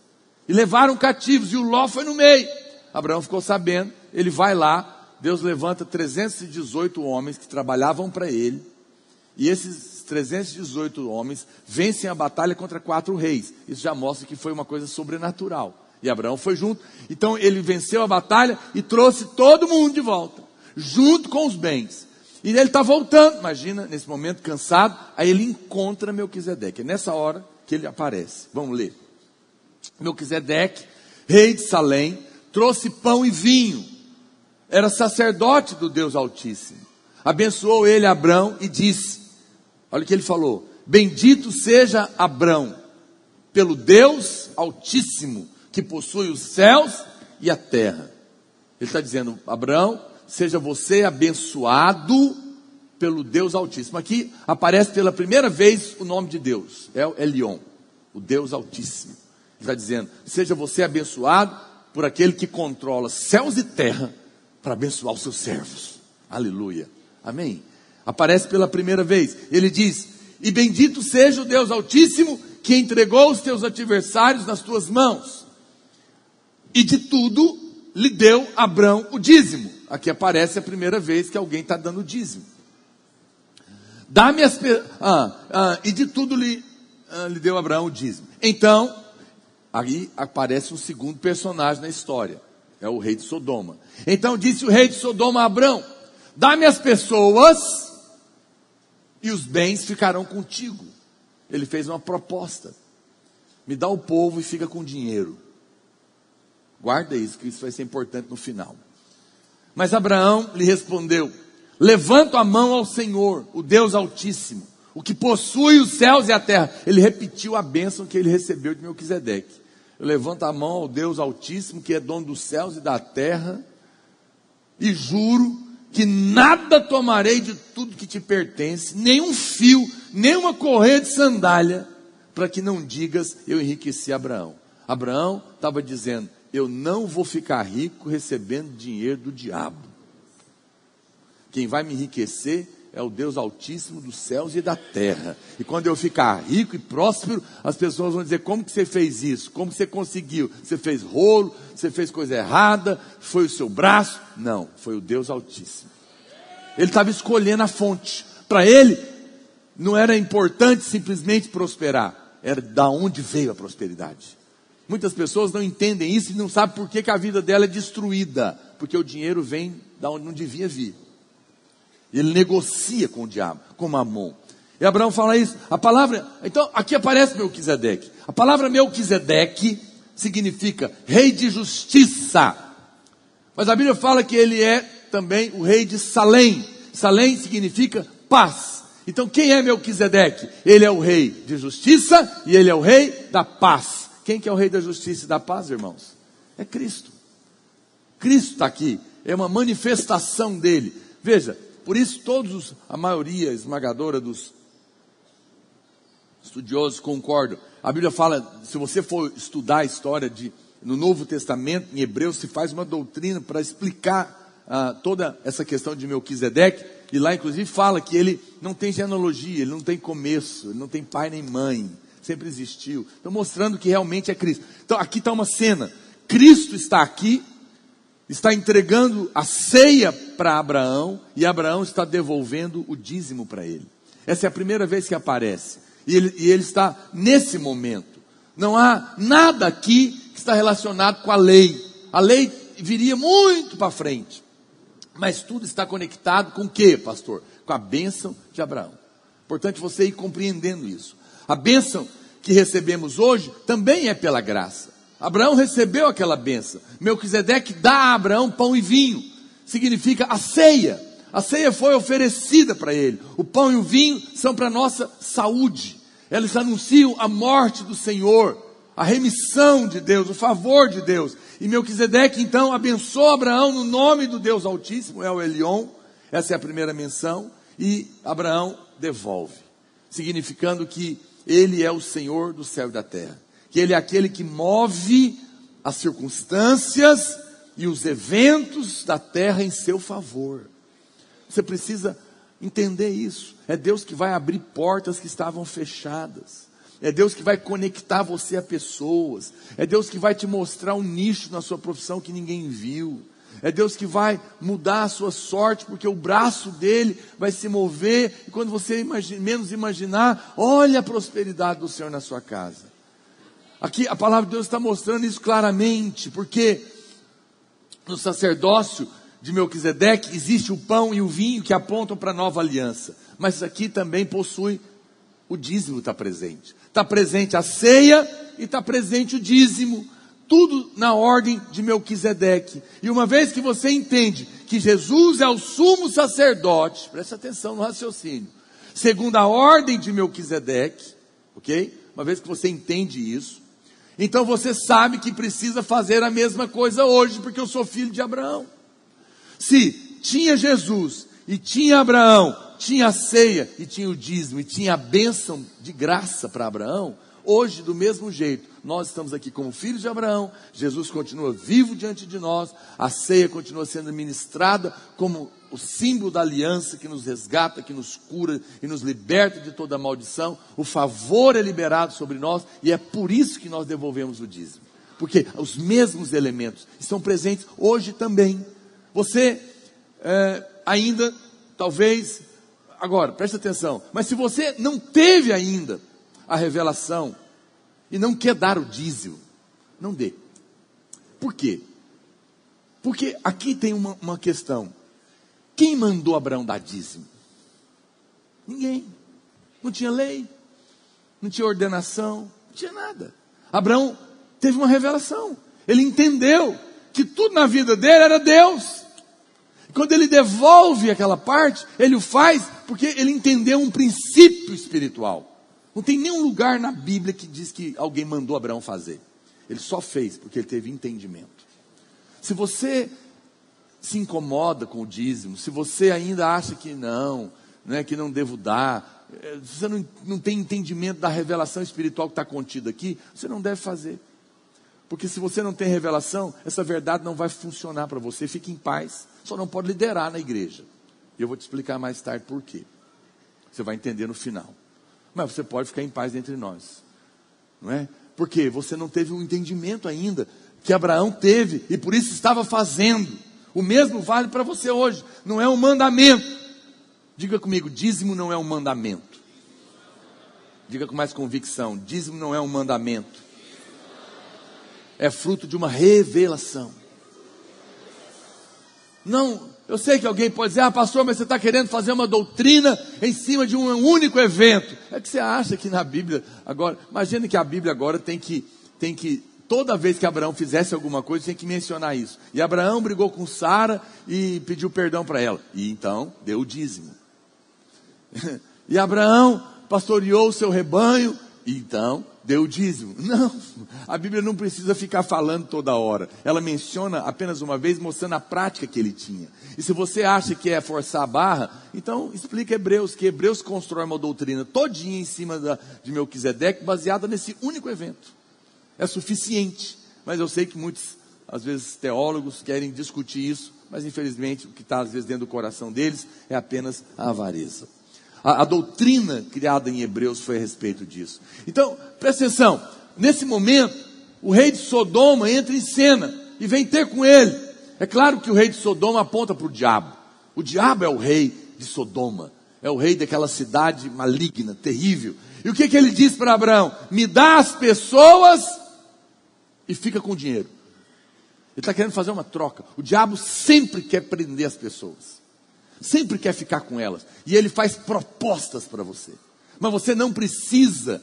E levaram cativos, e o Ló foi no meio. Abraão ficou sabendo, ele vai lá, Deus levanta 318 homens que trabalhavam para ele, e esses 318 homens vencem a batalha contra quatro reis. Isso já mostra que foi uma coisa sobrenatural. E Abraão foi junto. Então ele venceu a batalha e trouxe todo mundo de volta, junto com os bens. E ele está voltando, imagina, nesse momento cansado, aí ele encontra Melquisedeque. É nessa hora que ele aparece. Vamos ler. Melquisedeque, rei de Salém, trouxe pão e vinho era sacerdote do Deus Altíssimo. Abençoou ele Abrão e disse: Olha o que ele falou: Bendito seja Abrão, pelo Deus Altíssimo, que possui os céus e a terra. Ele está dizendo: Abraão, seja você abençoado pelo Deus Altíssimo. Aqui aparece pela primeira vez o nome de Deus, é Elion, o Deus Altíssimo. Ele está dizendo: seja você abençoado por aquele que controla céus e terra para abençoar os seus servos. Aleluia. Amém. Aparece pela primeira vez. Ele diz: E bendito seja o Deus Altíssimo que entregou os teus adversários nas tuas mãos. E de tudo lhe deu Abrão o dízimo. Aqui aparece a primeira vez que alguém está dando dízimo. Dá-me as. Ah, ah, e de tudo lhe, ah, lhe deu Abraão o dízimo. Então, aí aparece um segundo personagem na história é o rei de Sodoma. Então disse o rei de Sodoma a Abrão: Dá-me as pessoas e os bens ficarão contigo. Ele fez uma proposta: Me dá o povo e fica com dinheiro. Guarda isso, que isso vai ser importante no final. Mas Abraão lhe respondeu: Levanto a mão ao Senhor, o Deus Altíssimo, o que possui os céus e a terra. Ele repetiu a bênção que ele recebeu de Melquisedeque. Eu levanto a mão ao Deus Altíssimo, que é dono dos céus e da terra, e juro que nada tomarei de tudo que te pertence, nem um fio, nem uma correia de sandália, para que não digas eu enriqueci Abraão. Abraão estava dizendo: eu não vou ficar rico recebendo dinheiro do diabo. Quem vai me enriquecer é o Deus Altíssimo dos céus e da terra. E quando eu ficar rico e próspero, as pessoas vão dizer: como que você fez isso? Como que você conseguiu? Você fez rolo? Você fez coisa errada? Foi o seu braço? Não, foi o Deus Altíssimo. Ele estava escolhendo a fonte. Para ele, não era importante simplesmente prosperar, era da onde veio a prosperidade. Muitas pessoas não entendem isso e não sabem por que, que a vida dela é destruída, porque o dinheiro vem da onde não devia vir. Ele negocia com o diabo, com Mamon. E Abraão fala isso. A palavra, então aqui aparece Melquisedeque. A palavra Melquisedeque significa rei de justiça. Mas a Bíblia fala que ele é também o rei de Salém. Salém significa paz. Então quem é Melquisedeque? Ele é o rei de justiça e ele é o rei da paz. Quem que é o rei da justiça e da paz, irmãos? É Cristo. Cristo está aqui. É uma manifestação dele. Veja, por isso, todos, a maioria esmagadora dos estudiosos concordam. A Bíblia fala, se você for estudar a história de, no Novo Testamento, em Hebreus, se faz uma doutrina para explicar ah, toda essa questão de Melquisedeque, e lá inclusive fala que ele não tem genealogia, ele não tem começo, ele não tem pai nem mãe, sempre existiu. Então mostrando que realmente é Cristo. Então aqui está uma cena. Cristo está aqui está entregando a ceia para Abraão e Abraão está devolvendo o dízimo para ele. Essa é a primeira vez que aparece. E ele, e ele está nesse momento. Não há nada aqui que está relacionado com a lei. A lei viria muito para frente. Mas tudo está conectado com o que, pastor? Com a bênção de Abraão. Importante você ir compreendendo isso. A bênção que recebemos hoje também é pela graça. Abraão recebeu aquela benção. Melquisedeque dá a Abraão pão e vinho. Significa a ceia. A ceia foi oferecida para ele. O pão e o vinho são para nossa saúde. Eles anunciam a morte do Senhor, a remissão de Deus, o favor de Deus. E Melquisedeque então abençoa Abraão no nome do Deus Altíssimo, é o Elion. Essa é a primeira menção. E Abraão devolve, significando que ele é o Senhor do céu e da terra que Ele é aquele que move as circunstâncias e os eventos da terra em seu favor. Você precisa entender isso. É Deus que vai abrir portas que estavam fechadas. É Deus que vai conectar você a pessoas. É Deus que vai te mostrar um nicho na sua profissão que ninguém viu. É Deus que vai mudar a sua sorte, porque o braço dele vai se mover, e quando você imagine, menos imaginar, olha a prosperidade do Senhor na sua casa. Aqui a palavra de Deus está mostrando isso claramente, porque no sacerdócio de Melquisedeque existe o pão e o vinho que apontam para a nova aliança, mas aqui também possui o dízimo está presente. Está presente a ceia e está presente o dízimo tudo na ordem de Melquisedeque. E uma vez que você entende que Jesus é o sumo sacerdote, preste atenção no raciocínio, segundo a ordem de Melquisedeque, ok? Uma vez que você entende isso, então você sabe que precisa fazer a mesma coisa hoje, porque eu sou filho de Abraão. Se tinha Jesus e tinha Abraão, tinha a ceia e tinha o dízimo e tinha a bênção de graça para Abraão, Hoje, do mesmo jeito, nós estamos aqui como filhos de Abraão, Jesus continua vivo diante de nós, a ceia continua sendo ministrada como o símbolo da aliança que nos resgata, que nos cura e nos liberta de toda maldição. O favor é liberado sobre nós e é por isso que nós devolvemos o dízimo. Porque os mesmos elementos estão presentes hoje também. Você é, ainda, talvez, agora, preste atenção, mas se você não teve ainda a revelação e não quer dar o dízimo, não dê. Por quê? Porque aqui tem uma, uma questão. Quem mandou Abraão dar dízimo? Ninguém. Não tinha lei, não tinha ordenação, não tinha nada. Abraão teve uma revelação. Ele entendeu que tudo na vida dele era Deus. Quando ele devolve aquela parte, ele o faz porque ele entendeu um princípio espiritual. Não tem nenhum lugar na Bíblia que diz que alguém mandou Abraão fazer. Ele só fez porque ele teve entendimento. Se você se incomoda com o dízimo, se você ainda acha que não, né, que não devo dar, eh, se você não, não tem entendimento da revelação espiritual que está contida aqui, você não deve fazer. Porque se você não tem revelação, essa verdade não vai funcionar para você. Fique em paz. Só não pode liderar na igreja. E eu vou te explicar mais tarde por quê. Você vai entender no final mas você pode ficar em paz entre nós. Não é? Porque você não teve um entendimento ainda que Abraão teve e por isso estava fazendo. O mesmo vale para você hoje. Não é um mandamento. Diga comigo, dízimo não é um mandamento. Diga com mais convicção, dízimo não é um mandamento. É fruto de uma revelação. Não eu sei que alguém pode dizer, ah, pastor, mas você está querendo fazer uma doutrina em cima de um único evento. É que você acha que na Bíblia, agora, imagine que a Bíblia agora tem que, tem que, toda vez que Abraão fizesse alguma coisa, tem que mencionar isso. E Abraão brigou com Sara e pediu perdão para ela. E então deu o dízimo. e Abraão pastoreou o seu rebanho, então deu o dízimo. Não, a Bíblia não precisa ficar falando toda hora. Ela menciona apenas uma vez, mostrando a prática que ele tinha. E se você acha que é forçar a barra, então explica Hebreus, que Hebreus constrói uma doutrina todinha em cima da, de Melquisedeque, baseada nesse único evento. É suficiente. Mas eu sei que muitos, às vezes, teólogos querem discutir isso, mas infelizmente o que está às vezes dentro do coração deles é apenas a avareza. A, a doutrina criada em Hebreus foi a respeito disso. Então, presta atenção, nesse momento, o rei de Sodoma entra em cena e vem ter com ele. É claro que o rei de Sodoma aponta para o diabo. O diabo é o rei de Sodoma. É o rei daquela cidade maligna, terrível. E o que, que ele diz para Abraão? Me dá as pessoas e fica com o dinheiro. Ele está querendo fazer uma troca. O diabo sempre quer prender as pessoas. Sempre quer ficar com elas. E ele faz propostas para você. Mas você não precisa,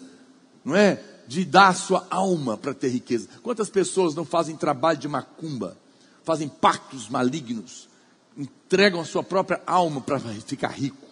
não é? De dar a sua alma para ter riqueza. Quantas pessoas não fazem trabalho de macumba? fazem pactos malignos, entregam a sua própria alma para ficar rico.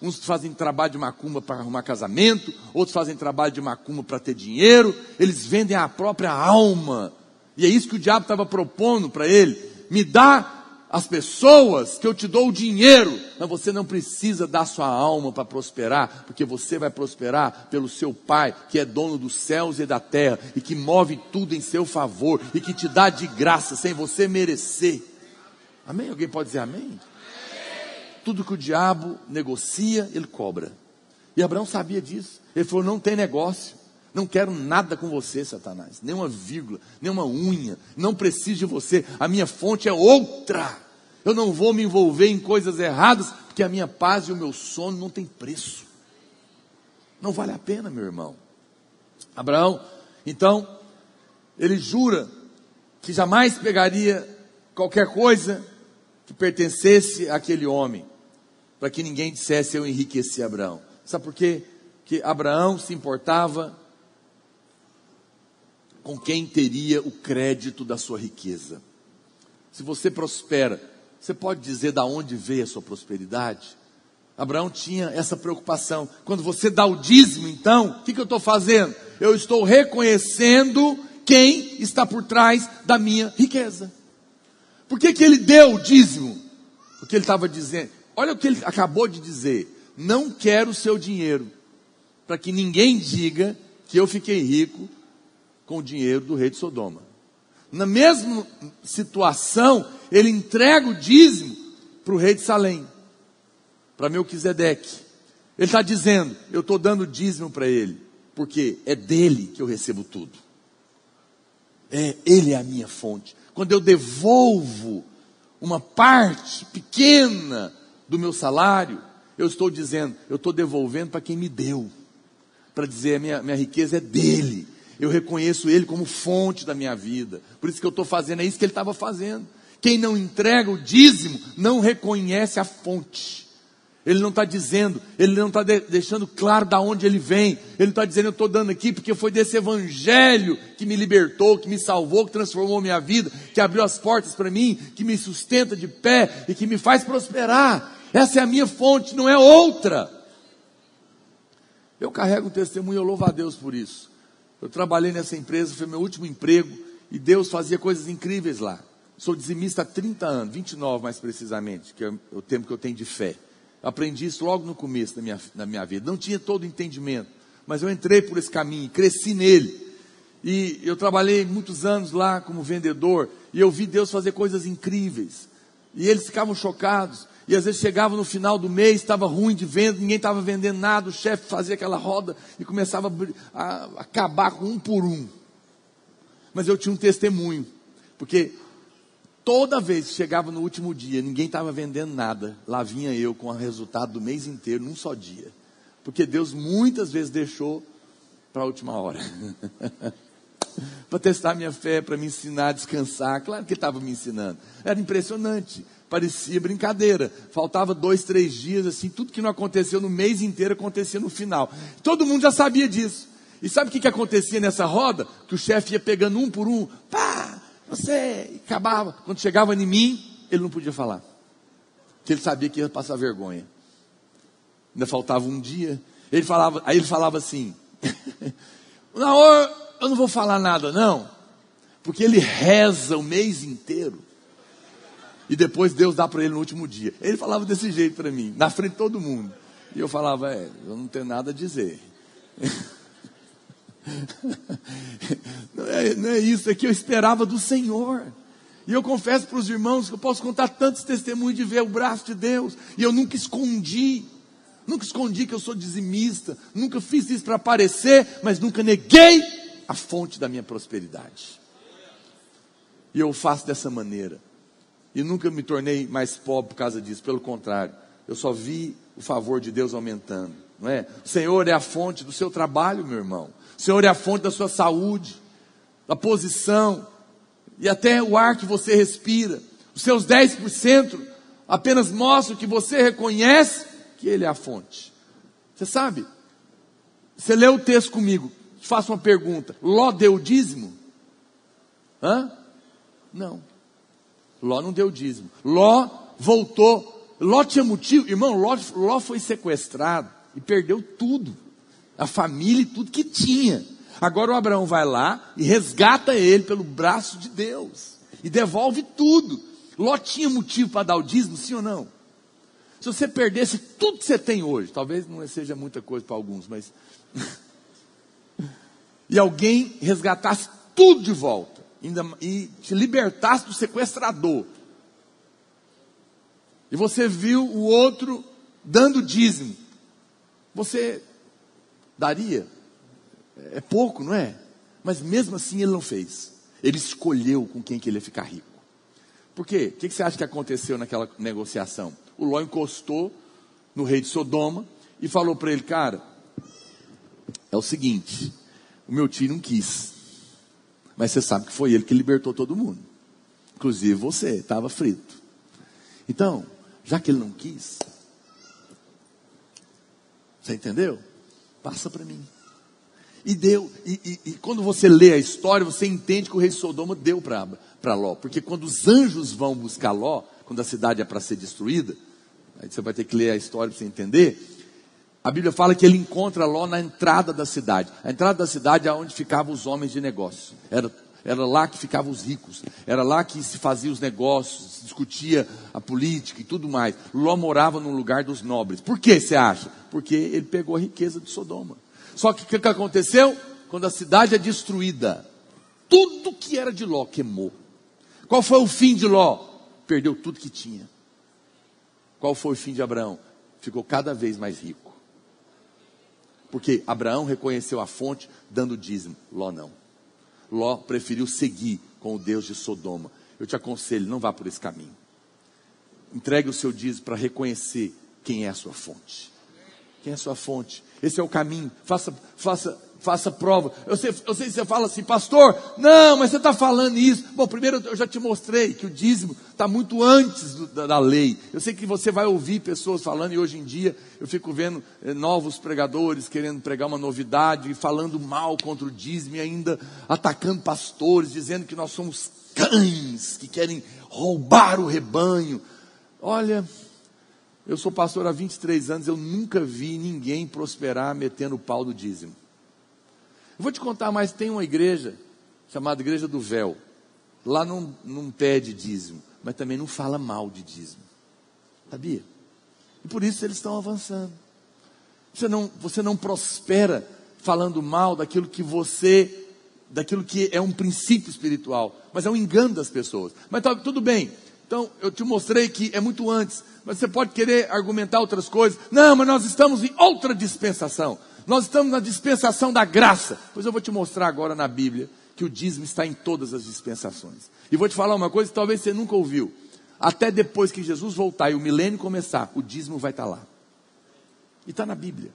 Uns fazem trabalho de macumba para arrumar casamento, outros fazem trabalho de macumba para ter dinheiro, eles vendem a própria alma. E é isso que o diabo estava propondo para ele: me dá as pessoas que eu te dou o dinheiro, mas você não precisa dar sua alma para prosperar, porque você vai prosperar pelo seu Pai, que é dono dos céus e da terra, e que move tudo em seu favor, e que te dá de graça, sem você merecer. Amém? Alguém pode dizer amém? Tudo que o diabo negocia, ele cobra. E Abraão sabia disso. Ele falou: não tem negócio. Não quero nada com você, Satanás. Nenhuma vírgula, nenhuma unha. Não preciso de você. A minha fonte é outra. Eu não vou me envolver em coisas erradas, porque a minha paz e o meu sono não tem preço. Não vale a pena, meu irmão. Abraão, então, ele jura que jamais pegaria qualquer coisa que pertencesse àquele homem, para que ninguém dissesse eu enriqueci Abraão. Sabe por quê? Que Abraão se importava com quem teria o crédito da sua riqueza. Se você prospera, você pode dizer da onde veio a sua prosperidade? Abraão tinha essa preocupação. Quando você dá o dízimo, então, o que, que eu estou fazendo? Eu estou reconhecendo quem está por trás da minha riqueza. Por que, que ele deu o dízimo? Porque ele estava dizendo, olha o que ele acabou de dizer: não quero o seu dinheiro, para que ninguém diga que eu fiquei rico com o dinheiro do rei de Sodoma. Na mesma situação, ele entrega o dízimo para o rei de Salém, para Melquisedeque. Ele está dizendo: eu estou dando dízimo para ele, porque é dele que eu recebo tudo. É, ele é a minha fonte. Quando eu devolvo uma parte pequena do meu salário, eu estou dizendo, eu estou devolvendo para quem me deu, para dizer a minha, minha riqueza é dele, eu reconheço ele como fonte da minha vida, por isso que eu estou fazendo, é isso que ele estava fazendo. Quem não entrega o dízimo não reconhece a fonte. Ele não está dizendo, ele não está de, deixando claro de onde ele vem. Ele está dizendo, eu estou dando aqui porque foi desse evangelho que me libertou, que me salvou, que transformou minha vida, que abriu as portas para mim, que me sustenta de pé e que me faz prosperar. Essa é a minha fonte, não é outra. Eu carrego um testemunho, eu louvo a Deus por isso. Eu trabalhei nessa empresa, foi meu último emprego, e Deus fazia coisas incríveis lá. Sou dizimista há 30 anos, 29 mais precisamente, que é o tempo que eu tenho de fé. Aprendi isso logo no começo da minha, da minha vida. Não tinha todo o entendimento, mas eu entrei por esse caminho, cresci nele. E eu trabalhei muitos anos lá como vendedor, e eu vi Deus fazer coisas incríveis. E eles ficavam chocados. E às vezes chegava no final do mês, estava ruim de venda, ninguém estava vendendo nada, o chefe fazia aquela roda e começava a, acabar com um por um. Mas eu tinha um testemunho, porque Toda vez que chegava no último dia, ninguém estava vendendo nada, lá vinha eu com o resultado do mês inteiro, num só dia. Porque Deus muitas vezes deixou para a última hora. para testar minha fé, para me ensinar a descansar. Claro que estava me ensinando. Era impressionante. Parecia brincadeira. Faltava dois, três dias, assim, tudo que não aconteceu no mês inteiro acontecia no final. Todo mundo já sabia disso. E sabe o que, que acontecia nessa roda? Que o chefe ia pegando um por um, pá, você acabava. Quando chegava em mim, ele não podia falar. Porque ele sabia que ia passar vergonha. Ainda faltava um dia. Ele falava, aí ele falava assim: Na hora eu não vou falar nada, não. Porque ele reza o mês inteiro. E depois Deus dá para ele no último dia. Ele falava desse jeito para mim, na frente de todo mundo. E eu falava, é, eu não tenho nada a dizer. Não é, não é isso, é que eu esperava do Senhor. E eu confesso para os irmãos que eu posso contar tantos testemunhos de ver o braço de Deus. E eu nunca escondi. Nunca escondi que eu sou dizimista. Nunca fiz isso para aparecer, mas nunca neguei a fonte da minha prosperidade. E eu faço dessa maneira. E nunca me tornei mais pobre por causa disso. Pelo contrário, eu só vi o favor de Deus aumentando. Não é? O Senhor é a fonte do seu trabalho, meu irmão. O Senhor é a fonte da sua saúde, da posição e até o ar que você respira. Os seus 10% apenas mostram que você reconhece que Ele é a fonte. Você sabe? Você lê o texto comigo, te faço uma pergunta: Ló deu dízimo? Hã? Não. Ló não deu dízimo. Ló voltou. Ló tinha motivo, irmão. Ló, Ló foi sequestrado e perdeu tudo a família e tudo que tinha. Agora o Abraão vai lá e resgata ele pelo braço de Deus e devolve tudo. Ló tinha motivo para dar o dízimo, sim ou não? Se você perdesse tudo que você tem hoje, talvez não seja muita coisa para alguns, mas. e alguém resgatasse tudo de volta ainda, e te libertasse do sequestrador. E você viu o outro dando dízimo. Você daria? É pouco, não é? Mas mesmo assim ele não fez. Ele escolheu com quem que ele ia ficar rico. Por quê? O que você acha que aconteceu naquela negociação? O Ló encostou no rei de Sodoma e falou para ele, cara, é o seguinte, o meu tio não quis. Mas você sabe que foi ele que libertou todo mundo. Inclusive você, estava frito. Então, já que ele não quis, você entendeu? Passa para mim. E deu, e, e, e, quando você lê a história, você entende que o rei Sodoma deu para Ló. Porque quando os anjos vão buscar Ló, quando a cidade é para ser destruída, aí você vai ter que ler a história para você entender. A Bíblia fala que ele encontra Ló na entrada da cidade. A entrada da cidade é onde ficavam os homens de negócio. Era, era lá que ficavam os ricos. Era lá que se fazia os negócios, se discutia a política e tudo mais. Ló morava no lugar dos nobres. Por que você acha? Porque ele pegou a riqueza de Sodoma. Só que o que, que aconteceu? Quando a cidade é destruída, tudo que era de Ló queimou. Qual foi o fim de Ló? Perdeu tudo que tinha. Qual foi o fim de Abraão? Ficou cada vez mais rico. Porque Abraão reconheceu a fonte dando dízimo, Ló não. Ló preferiu seguir com o Deus de Sodoma. Eu te aconselho, não vá por esse caminho. Entregue o seu dízimo para reconhecer quem é a sua fonte. Quem é a sua fonte? Esse é o caminho. Faça, faça faça prova. Eu sei, eu sei se você fala assim, pastor, não, mas você está falando isso. Bom, primeiro eu já te mostrei que o dízimo está muito antes do, da, da, lei. Eu sei que você vai ouvir pessoas falando, e hoje em dia eu fico vendo eh, novos pregadores querendo pregar uma novidade e falando mal contra o dízimo e ainda atacando pastores, dizendo que nós somos cães que querem roubar o rebanho. Olha, eu sou pastor há 23 anos, eu nunca vi ninguém prosperar metendo o pau do dízimo. Vou te contar mais, tem uma igreja chamada Igreja do Véu. Lá não, não pede dízimo, mas também não fala mal de dízimo. Sabia? E por isso eles estão avançando. Você não, você não prospera falando mal daquilo que você, daquilo que é um princípio espiritual, mas é um engano das pessoas. Mas tá, tudo bem. Então, eu te mostrei que é muito antes, mas você pode querer argumentar outras coisas. Não, mas nós estamos em outra dispensação. Nós estamos na dispensação da graça. Pois eu vou te mostrar agora na Bíblia que o dízimo está em todas as dispensações. E vou te falar uma coisa que talvez você nunca ouviu. Até depois que Jesus voltar e o milênio começar, o dízimo vai estar lá. E está na Bíblia.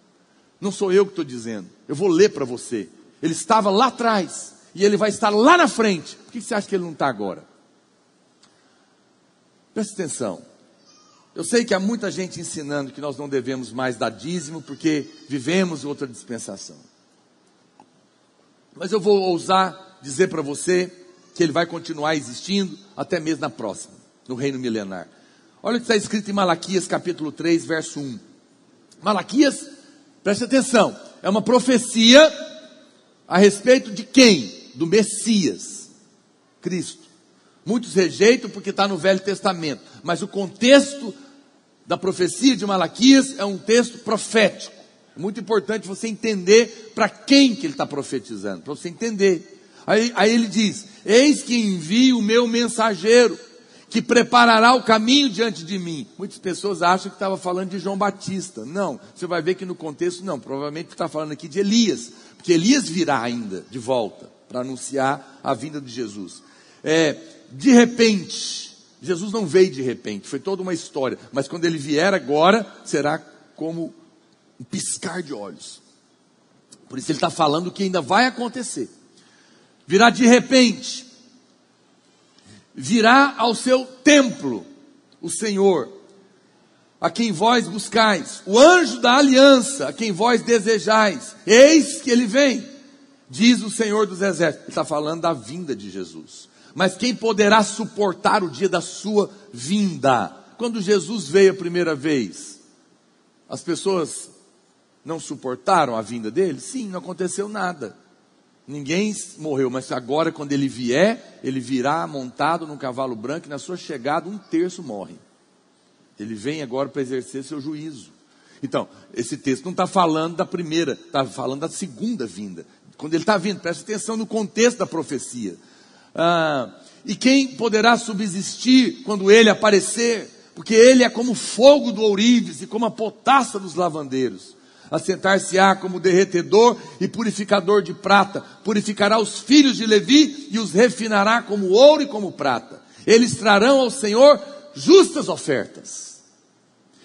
Não sou eu que estou dizendo. Eu vou ler para você. Ele estava lá atrás e ele vai estar lá na frente. Por que você acha que ele não está agora? Preste atenção. Eu sei que há muita gente ensinando que nós não devemos mais dar dízimo porque vivemos outra dispensação. Mas eu vou ousar dizer para você que ele vai continuar existindo até mesmo na próxima, no reino milenar. Olha o que está escrito em Malaquias capítulo 3, verso 1. Malaquias, preste atenção, é uma profecia a respeito de quem? Do Messias, Cristo. Muitos rejeitam porque está no Velho Testamento, mas o contexto da profecia de Malaquias é um texto profético. É muito importante você entender para quem que ele está profetizando, para você entender. Aí, aí ele diz: Eis que envio o meu mensageiro, que preparará o caminho diante de mim. Muitas pessoas acham que estava falando de João Batista. Não, você vai ver que no contexto, não, provavelmente está falando aqui de Elias, porque Elias virá ainda de volta para anunciar a vinda de Jesus. É, de repente, Jesus não veio de repente, foi toda uma história, mas quando ele vier agora, será como um piscar de olhos. Por isso ele está falando que ainda vai acontecer. Virá de repente, virá ao seu templo o Senhor, a quem vós buscais, o anjo da aliança, a quem vós desejais, eis que ele vem, diz o Senhor dos exércitos. Ele está falando da vinda de Jesus. Mas quem poderá suportar o dia da sua vinda? Quando Jesus veio a primeira vez, as pessoas não suportaram a vinda dele? Sim, não aconteceu nada. Ninguém morreu, mas agora, quando ele vier, ele virá montado num cavalo branco e na sua chegada um terço morre. Ele vem agora para exercer seu juízo. Então, esse texto não está falando da primeira, está falando da segunda vinda. Quando ele está vindo, preste atenção no contexto da profecia. Ah, e quem poderá subsistir quando ele aparecer? Porque ele é como fogo do ourives e como a potassa dos lavandeiros. assentar-se-á como derretedor e purificador de prata, purificará os filhos de Levi e os refinará como ouro e como prata. Eles trarão ao Senhor justas ofertas.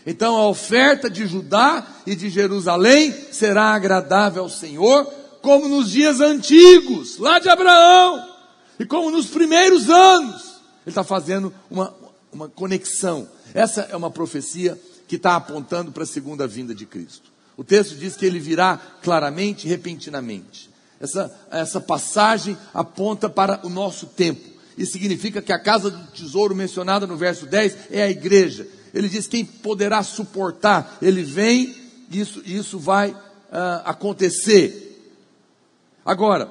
Então a oferta de Judá e de Jerusalém será agradável ao Senhor, como nos dias antigos, lá de Abraão, e como nos primeiros anos. Ele está fazendo uma, uma conexão. Essa é uma profecia que está apontando para a segunda vinda de Cristo. O texto diz que ele virá claramente, repentinamente. Essa, essa passagem aponta para o nosso tempo. Isso significa que a casa do tesouro mencionada no verso 10 é a igreja. Ele diz: quem poderá suportar? Ele vem, isso, isso vai uh, acontecer. Agora,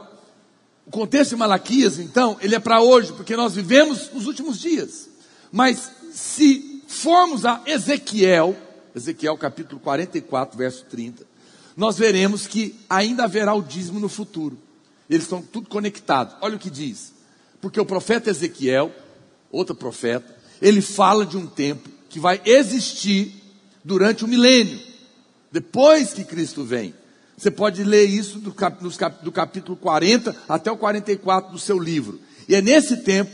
o contexto de Malaquias, então, ele é para hoje, porque nós vivemos os últimos dias. Mas se formos a Ezequiel, Ezequiel capítulo 44, verso 30, nós veremos que ainda haverá o dízimo no futuro. Eles estão tudo conectados. Olha o que diz. Porque o profeta Ezequiel, outro profeta, ele fala de um tempo que vai existir durante o milênio, depois que Cristo vem. Você pode ler isso do, do capítulo 40 até o 44 do seu livro. E é nesse tempo,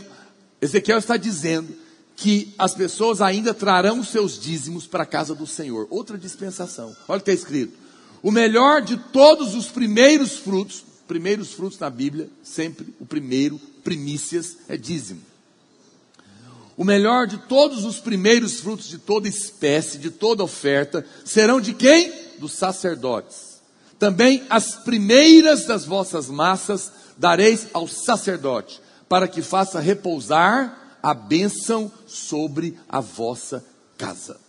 Ezequiel está dizendo que as pessoas ainda trarão os seus dízimos para a casa do Senhor. Outra dispensação. Olha o que está escrito. O melhor de todos os primeiros frutos, primeiros frutos na Bíblia, sempre o primeiro, primícias, é dízimo. O melhor de todos os primeiros frutos de toda espécie, de toda oferta, serão de quem? Dos sacerdotes. Também as primeiras das vossas massas dareis ao sacerdote, para que faça repousar a bênção sobre a vossa casa.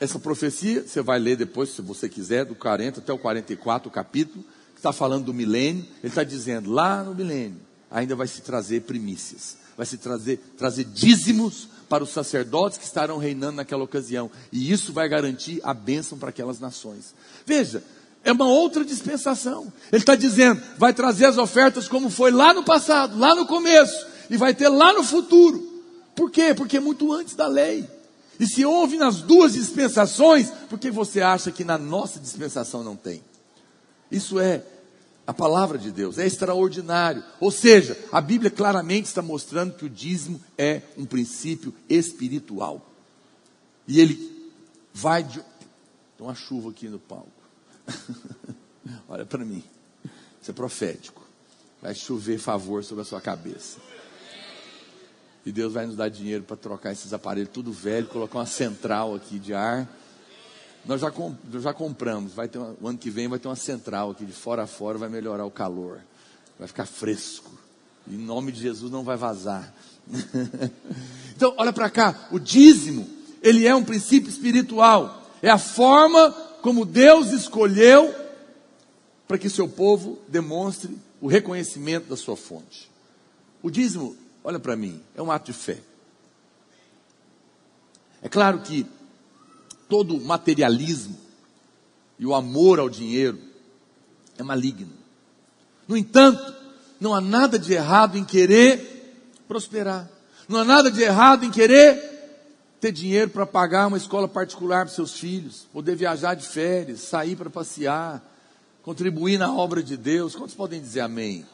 Essa profecia, você vai ler depois, se você quiser, do 40 até o 44, o capítulo, que está falando do milênio. Ele está dizendo, lá no milênio, ainda vai se trazer primícias, vai se trazer, trazer dízimos para os sacerdotes que estarão reinando naquela ocasião. E isso vai garantir a bênção para aquelas nações. Veja, é uma outra dispensação. Ele está dizendo, vai trazer as ofertas como foi lá no passado, lá no começo e vai ter lá no futuro. Por quê? Porque é muito antes da lei. E se houve nas duas dispensações, por que você acha que na nossa dispensação não tem? Isso é a palavra de Deus, é extraordinário. Ou seja, a Bíblia claramente está mostrando que o dízimo é um princípio espiritual. E ele vai de. Tem uma chuva aqui no palco. Olha para mim. Isso é profético. Vai chover favor sobre a sua cabeça. E Deus vai nos dar dinheiro para trocar esses aparelhos tudo velho, colocar uma central aqui de ar. Nós já, comp já compramos, vai ter uma, o ano que vem vai ter uma central aqui de fora a fora, vai melhorar o calor, vai ficar fresco. Em nome de Jesus não vai vazar. então, olha para cá, o dízimo, ele é um princípio espiritual. É a forma como Deus escolheu para que seu povo demonstre o reconhecimento da sua fonte. O dízimo Olha para mim, é um ato de fé. É claro que todo materialismo e o amor ao dinheiro é maligno. No entanto, não há nada de errado em querer prosperar. Não há nada de errado em querer ter dinheiro para pagar uma escola particular para seus filhos, poder viajar de férias, sair para passear, contribuir na obra de Deus. Quantos podem dizer amém?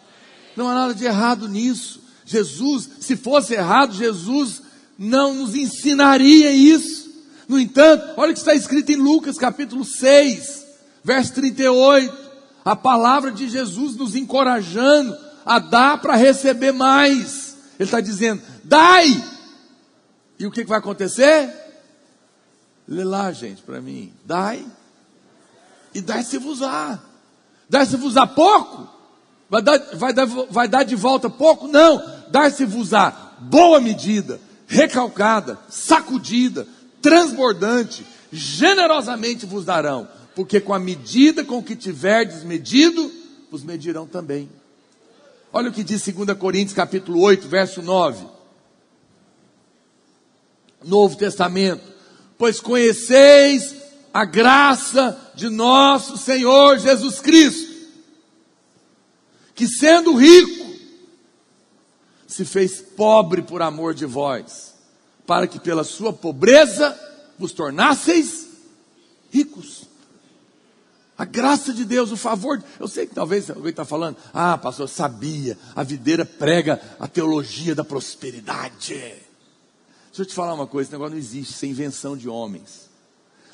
Não há nada de errado nisso. Jesus, se fosse errado, Jesus não nos ensinaria isso. No entanto, olha o que está escrito em Lucas capítulo 6, verso 38. A palavra de Jesus nos encorajando a dar para receber mais. Ele está dizendo: dai. E o que, que vai acontecer? Lê lá, gente, para mim. Dai. E dai-se-vos-á. Dai-se-vos-á pouco? Vai dar, vai, dar, vai dar de volta pouco? Não dar-se-vos-á boa medida, recalcada, sacudida, transbordante, generosamente vos darão, porque com a medida com que tiverdes medido, vos medirão também. Olha o que diz 2 Coríntios capítulo 8, verso 9. Novo Testamento. Pois conheceis a graça de nosso Senhor Jesus Cristo, que sendo rico, se fez pobre por amor de vós, para que pela sua pobreza vos tornasseis ricos. A graça de Deus, o favor. Eu sei que talvez alguém está falando, ah, pastor, sabia, a videira prega a teologia da prosperidade. Deixa eu te falar uma coisa: esse negócio não existe, isso é invenção de homens.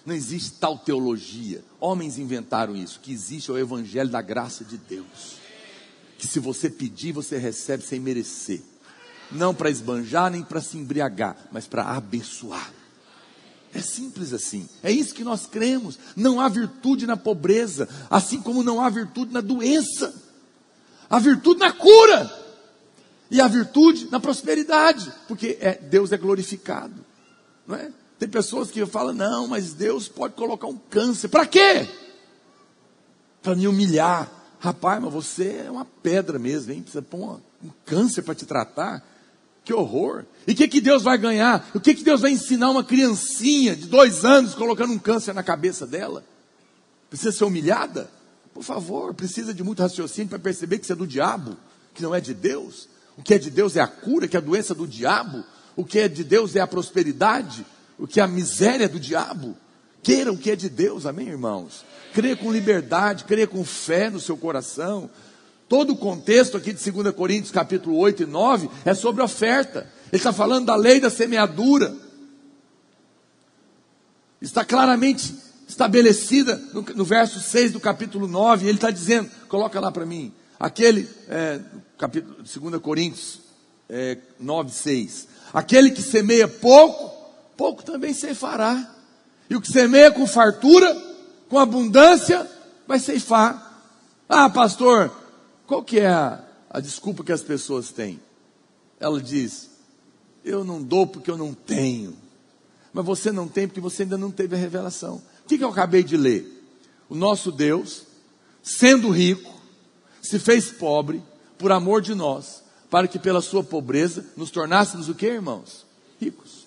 Não existe tal teologia. Homens inventaram isso. Que existe é o evangelho da graça de Deus. Que se você pedir, você recebe sem merecer. Não para esbanjar nem para se embriagar, mas para abençoar. É simples assim. É isso que nós cremos. Não há virtude na pobreza, assim como não há virtude na doença. Há virtude na cura. E a virtude na prosperidade, porque é, Deus é glorificado. Não é? Tem pessoas que falam, não, mas Deus pode colocar um câncer. Para quê? Para me humilhar. Rapaz, mas você é uma pedra mesmo, hein? Precisa pôr um câncer para te tratar. Que horror! E o que, que Deus vai ganhar? O que, que Deus vai ensinar uma criancinha de dois anos colocando um câncer na cabeça dela? Precisa ser humilhada? Por favor, precisa de muito raciocínio para perceber que isso é do diabo, que não é de Deus. O que é de Deus é a cura, que é a doença do diabo. O que é de Deus é a prosperidade. O que é a miséria do diabo. Queira o que é de Deus, amém, irmãos? Creia com liberdade, creia com fé no seu coração. Todo o contexto aqui de 2 Coríntios capítulo 8 e 9 é sobre oferta. Ele está falando da lei da semeadura. Está claramente estabelecida no, no verso 6 do capítulo 9. Ele está dizendo, coloca lá para mim, aquele, é, capítulo, 2 Coríntios é, 9, 6. Aquele que semeia pouco, pouco também ceifará. E o que semeia com fartura, com abundância, vai ceifar. Ah, pastor, qual que é a, a desculpa que as pessoas têm? Ela diz: Eu não dou porque eu não tenho. Mas você não tem porque você ainda não teve a revelação. O que, que eu acabei de ler? O nosso Deus, sendo rico, se fez pobre por amor de nós, para que pela sua pobreza nos tornássemos o que, irmãos? Ricos.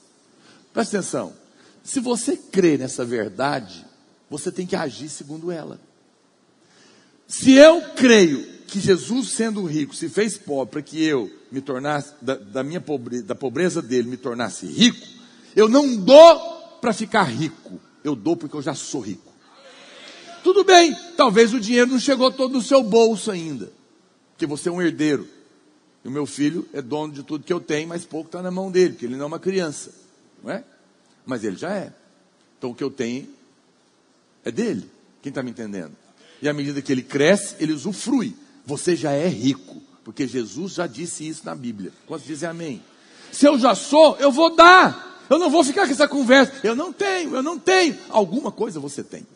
Presta atenção. Se você crê nessa verdade, você tem que agir segundo ela. Se eu creio que Jesus, sendo rico, se fez pobre para que eu me tornasse, da, da minha pobreza, da pobreza dele, me tornasse rico, eu não dou para ficar rico, eu dou porque eu já sou rico. Tudo bem, talvez o dinheiro não chegou todo no seu bolso ainda, porque você é um herdeiro. E o meu filho é dono de tudo que eu tenho, mas pouco está na mão dele, porque ele não é uma criança, não é? Mas ele já é. Então o que eu tenho é dele. Quem está me entendendo? E à medida que ele cresce, ele usufrui você já é rico, porque Jesus já disse isso na Bíblia. Quantos dizem amém? Se eu já sou, eu vou dar. Eu não vou ficar com essa conversa. Eu não tenho, eu não tenho. Alguma coisa você tem.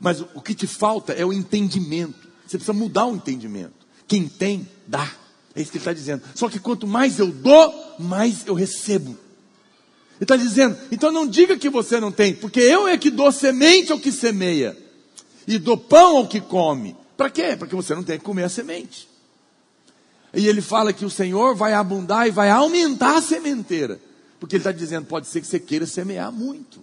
Mas o que te falta é o entendimento. Você precisa mudar o entendimento. Quem tem, dá. É isso que ele está dizendo. Só que quanto mais eu dou, mais eu recebo. Ele está dizendo, então não diga que você não tem, porque eu é que dou semente ao que semeia, e dou pão ao que come. Para quê? Porque você não tem que comer a semente. E ele fala que o Senhor vai abundar e vai aumentar a sementeira. Porque ele está dizendo, pode ser que você queira semear muito.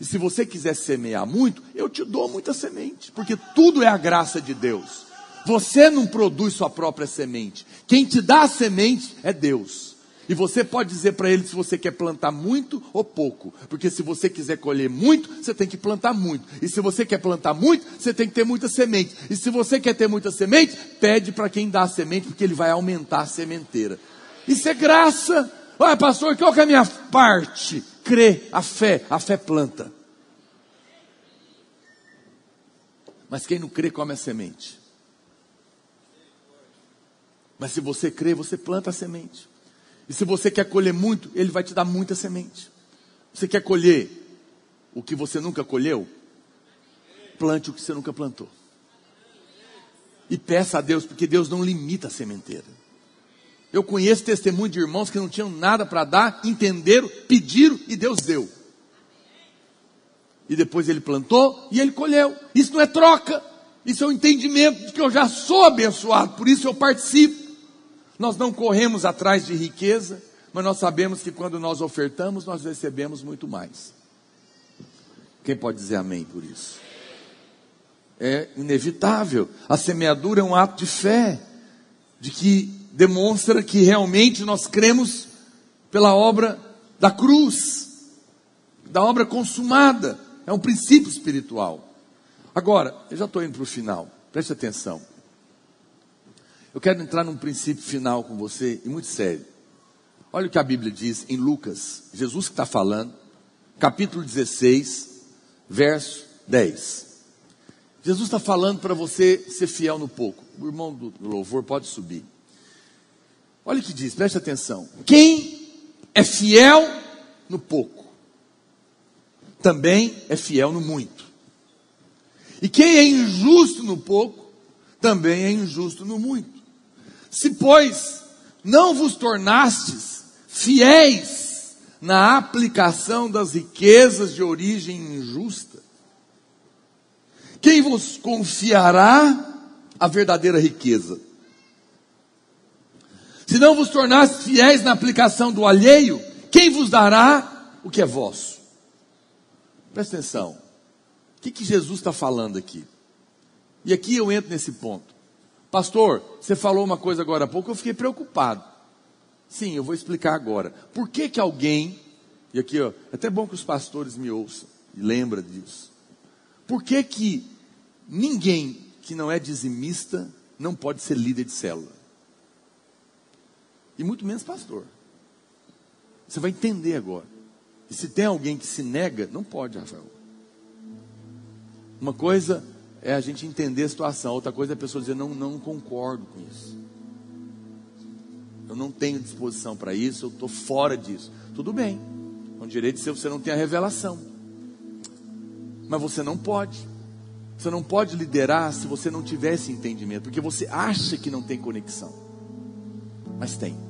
E se você quiser semear muito, eu te dou muita semente. Porque tudo é a graça de Deus. Você não produz sua própria semente. Quem te dá a semente é Deus. E você pode dizer para ele se você quer plantar muito ou pouco. Porque se você quiser colher muito, você tem que plantar muito. E se você quer plantar muito, você tem que ter muita semente. E se você quer ter muita semente, pede para quem dá a semente, porque ele vai aumentar a sementeira. Isso é graça. Olha, pastor, qual que é a minha parte? Crê, a fé, a fé planta. Mas quem não crê, come a semente. Mas se você crê, você planta a semente. E se você quer colher muito, Ele vai te dar muita semente. Você quer colher o que você nunca colheu? Plante o que você nunca plantou. E peça a Deus, porque Deus não limita a sementeira. Eu conheço testemunho de irmãos que não tinham nada para dar, entenderam, pediram e Deus deu. E depois ele plantou e ele colheu. Isso não é troca. Isso é o um entendimento de que eu já sou abençoado, por isso eu participo. Nós não corremos atrás de riqueza, mas nós sabemos que quando nós ofertamos, nós recebemos muito mais. Quem pode dizer amém por isso? É inevitável. A semeadura é um ato de fé, de que demonstra que realmente nós cremos pela obra da cruz, da obra consumada. É um princípio espiritual. Agora, eu já estou indo para o final, preste atenção. Eu quero entrar num princípio final com você, e muito sério. Olha o que a Bíblia diz em Lucas, Jesus que está falando, capítulo 16, verso 10. Jesus está falando para você ser fiel no pouco. O irmão do louvor pode subir. Olha o que diz, preste atenção. Quem é fiel no pouco, também é fiel no muito. E quem é injusto no pouco, também é injusto no muito. Se, pois, não vos tornastes fiéis na aplicação das riquezas de origem injusta, quem vos confiará a verdadeira riqueza? Se não vos tornastes fiéis na aplicação do alheio, quem vos dará o que é vosso? Presta atenção. O que, que Jesus está falando aqui? E aqui eu entro nesse ponto. Pastor, você falou uma coisa agora há pouco, eu fiquei preocupado. Sim, eu vou explicar agora. Por que que alguém, e aqui ó, é até bom que os pastores me ouçam e lembra disso. Por que que ninguém que não é dizimista não pode ser líder de célula? E muito menos pastor. Você vai entender agora. E se tem alguém que se nega, não pode, Rafael. Uma coisa é a gente entender a situação. Outra coisa é a pessoa dizer, não, não concordo com isso. Eu não tenho disposição para isso, eu estou fora disso. Tudo bem. Com direito de ser, você não tem a revelação. Mas você não pode. Você não pode liderar se você não tiver esse entendimento, porque você acha que não tem conexão. Mas tem.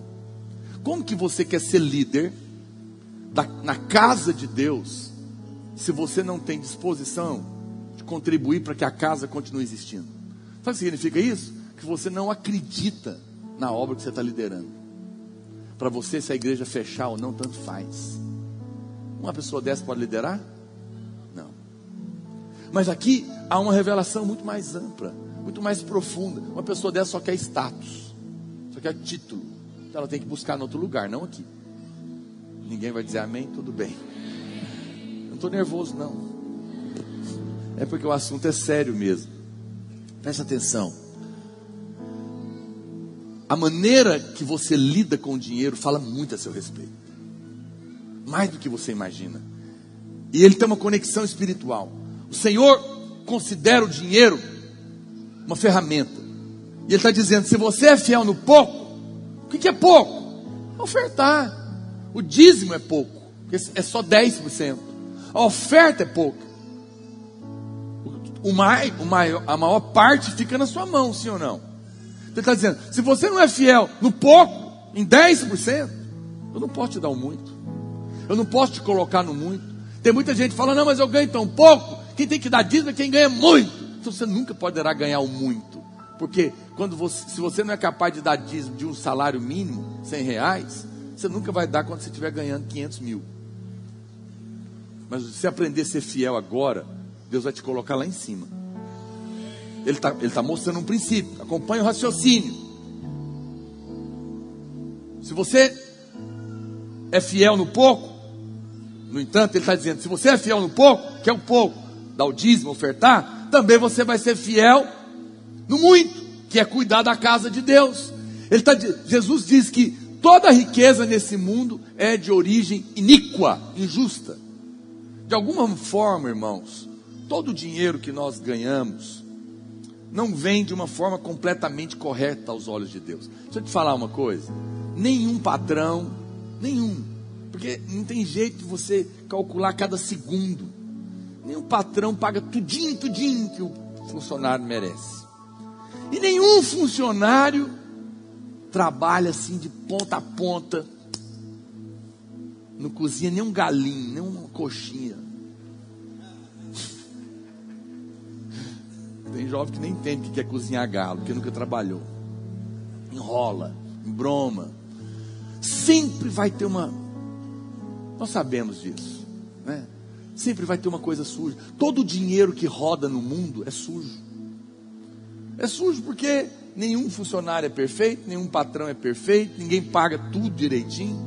Como que você quer ser líder da, na casa de Deus se você não tem disposição contribuir para que a casa continue existindo. Sabe o que significa isso? Que você não acredita na obra que você está liderando. Para você, se a igreja fechar ou não, tanto faz. Uma pessoa dessa pode liderar? Não. Mas aqui há uma revelação muito mais ampla, muito mais profunda. Uma pessoa dessa só quer status, só quer título. Então ela tem que buscar em outro lugar, não aqui. Ninguém vai dizer amém, tudo bem. Não estou nervoso, não. É porque o assunto é sério mesmo. Preste atenção. A maneira que você lida com o dinheiro fala muito a seu respeito. Mais do que você imagina. E ele tem uma conexão espiritual. O Senhor considera o dinheiro uma ferramenta. E ele está dizendo: se você é fiel no pouco, o que, que é pouco? Ofertar. O dízimo é pouco, é só 10%. A oferta é pouca o mai, o maior, a maior parte fica na sua mão, sim ou não? Ele está dizendo: se você não é fiel no pouco, em 10%, eu não posso te dar o muito, eu não posso te colocar no muito. Tem muita gente falando: não, mas eu ganho tão pouco, quem tem que dar dízimo é quem ganha muito. Então você nunca poderá ganhar o muito, porque quando você, se você não é capaz de dar dízimo de um salário mínimo, 100 reais, você nunca vai dar quando você estiver ganhando 500 mil. Mas se aprender a ser fiel agora, Deus vai te colocar lá em cima. Ele está ele tá mostrando um princípio. Acompanhe o raciocínio. Se você é fiel no pouco, no entanto, ele está dizendo: se você é fiel no pouco, que é o pouco, dá o dízimo, ofertar, também você vai ser fiel no muito, que é cuidar da casa de Deus. Ele tá, Jesus diz que toda riqueza nesse mundo é de origem iníqua, injusta. De alguma forma, irmãos, todo o dinheiro que nós ganhamos não vem de uma forma completamente correta aos olhos de Deus. Deixa eu te falar uma coisa: nenhum patrão, nenhum, porque não tem jeito de você calcular cada segundo. Nenhum patrão paga tudinho, tudinho que o funcionário merece. E nenhum funcionário trabalha assim de ponta a ponta. Não cozinha nem um galinho, nem uma coxinha. Tem jovem que nem entende o que é cozinhar galo, porque nunca trabalhou. Enrola, embroma. Sempre vai ter uma. Nós sabemos disso, né? Sempre vai ter uma coisa suja. Todo o dinheiro que roda no mundo é sujo. É sujo porque nenhum funcionário é perfeito, nenhum patrão é perfeito, ninguém paga tudo direitinho.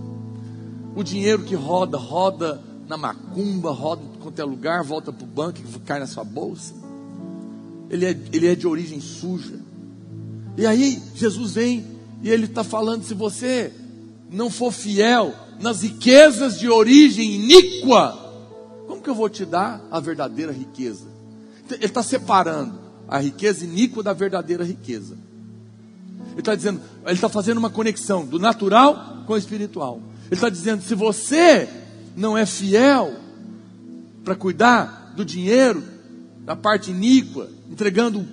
O dinheiro que roda, roda na macumba, roda em qualquer lugar, volta para o banco e cai na sua bolsa. ele é, ele é de origem suja. E aí Jesus vem e ele está falando: se você não for fiel nas riquezas de origem iníqua, como que eu vou te dar a verdadeira riqueza? Ele está separando a riqueza iníqua da verdadeira riqueza. Ele está dizendo, ele está fazendo uma conexão do natural com o espiritual. Ele está dizendo: se você não é fiel para cuidar do dinheiro, da parte iníqua, entregando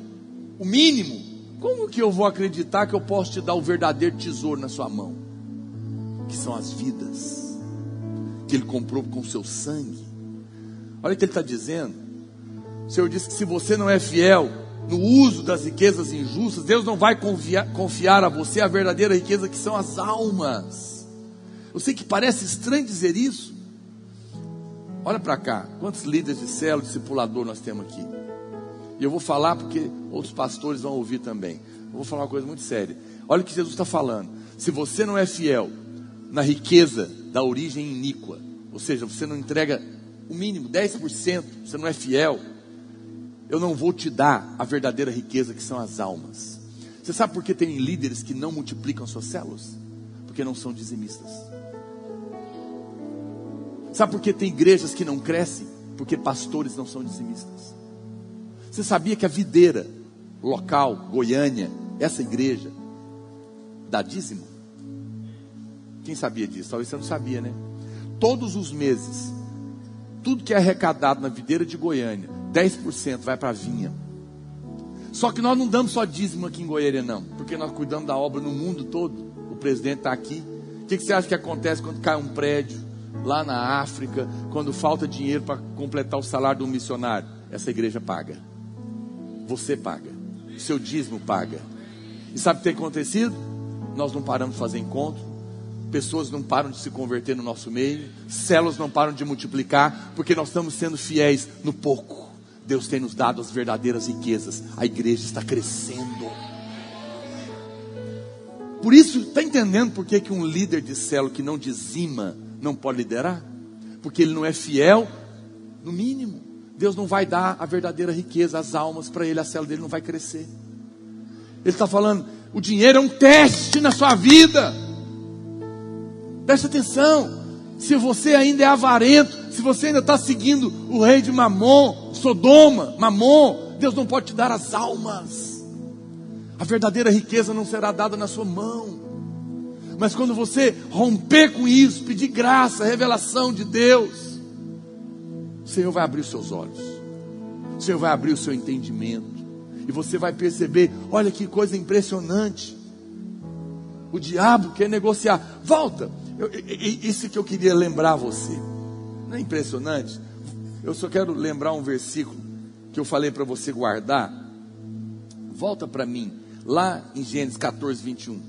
o mínimo, como que eu vou acreditar que eu posso te dar o verdadeiro tesouro na sua mão? Que são as vidas que ele comprou com seu sangue. Olha o que ele está dizendo. O Senhor disse que se você não é fiel no uso das riquezas injustas, Deus não vai confiar, confiar a você a verdadeira riqueza que são as almas. Eu sei que parece estranho dizer isso. Olha para cá, quantos líderes de célula, discipulador nós temos aqui? E eu vou falar porque outros pastores vão ouvir também. Eu vou falar uma coisa muito séria. Olha o que Jesus está falando. Se você não é fiel na riqueza da origem iníqua, ou seja, você não entrega o mínimo, 10%, você não é fiel, eu não vou te dar a verdadeira riqueza que são as almas. Você sabe por que tem líderes que não multiplicam suas células? Porque não são dizimistas. Sabe por que tem igrejas que não crescem? Porque pastores não são dizimistas. Você sabia que a videira local, Goiânia, essa igreja, dá dízimo? Quem sabia disso? Talvez você não sabia, né? Todos os meses, tudo que é arrecadado na videira de Goiânia, 10% vai para a vinha. Só que nós não damos só dízimo aqui em Goiânia, não, porque nós cuidamos da obra no mundo todo. O presidente está aqui. O que, que você acha que acontece quando cai um prédio lá na África, quando falta dinheiro para completar o salário de um missionário? Essa igreja paga. Você paga. Seu dízimo paga. E sabe o que tem acontecido? Nós não paramos de fazer encontro, pessoas não param de se converter no nosso meio, células não param de multiplicar, porque nós estamos sendo fiéis no pouco. Deus tem nos dado as verdadeiras riquezas, a igreja está crescendo. Por isso, está entendendo por que, que um líder de célula que não dizima não pode liderar? Porque ele não é fiel no mínimo. Deus não vai dar a verdadeira riqueza, as almas para ele, a célula dele não vai crescer. Ele está falando, o dinheiro é um teste na sua vida. Preste atenção. Se você ainda é avarento, se você ainda está seguindo o rei de Mamon, Sodoma, Mamon, Deus não pode te dar as almas. A verdadeira riqueza não será dada na sua mão. Mas quando você romper com isso, pedir graça, revelação de Deus, o Senhor vai abrir os seus olhos. O Senhor vai abrir o seu entendimento. E você vai perceber: olha que coisa impressionante. O diabo quer negociar. Volta. Eu, isso que eu queria lembrar você. Não é impressionante? Eu só quero lembrar um versículo que eu falei para você guardar. Volta para mim, lá em Gênesis 14, 21. O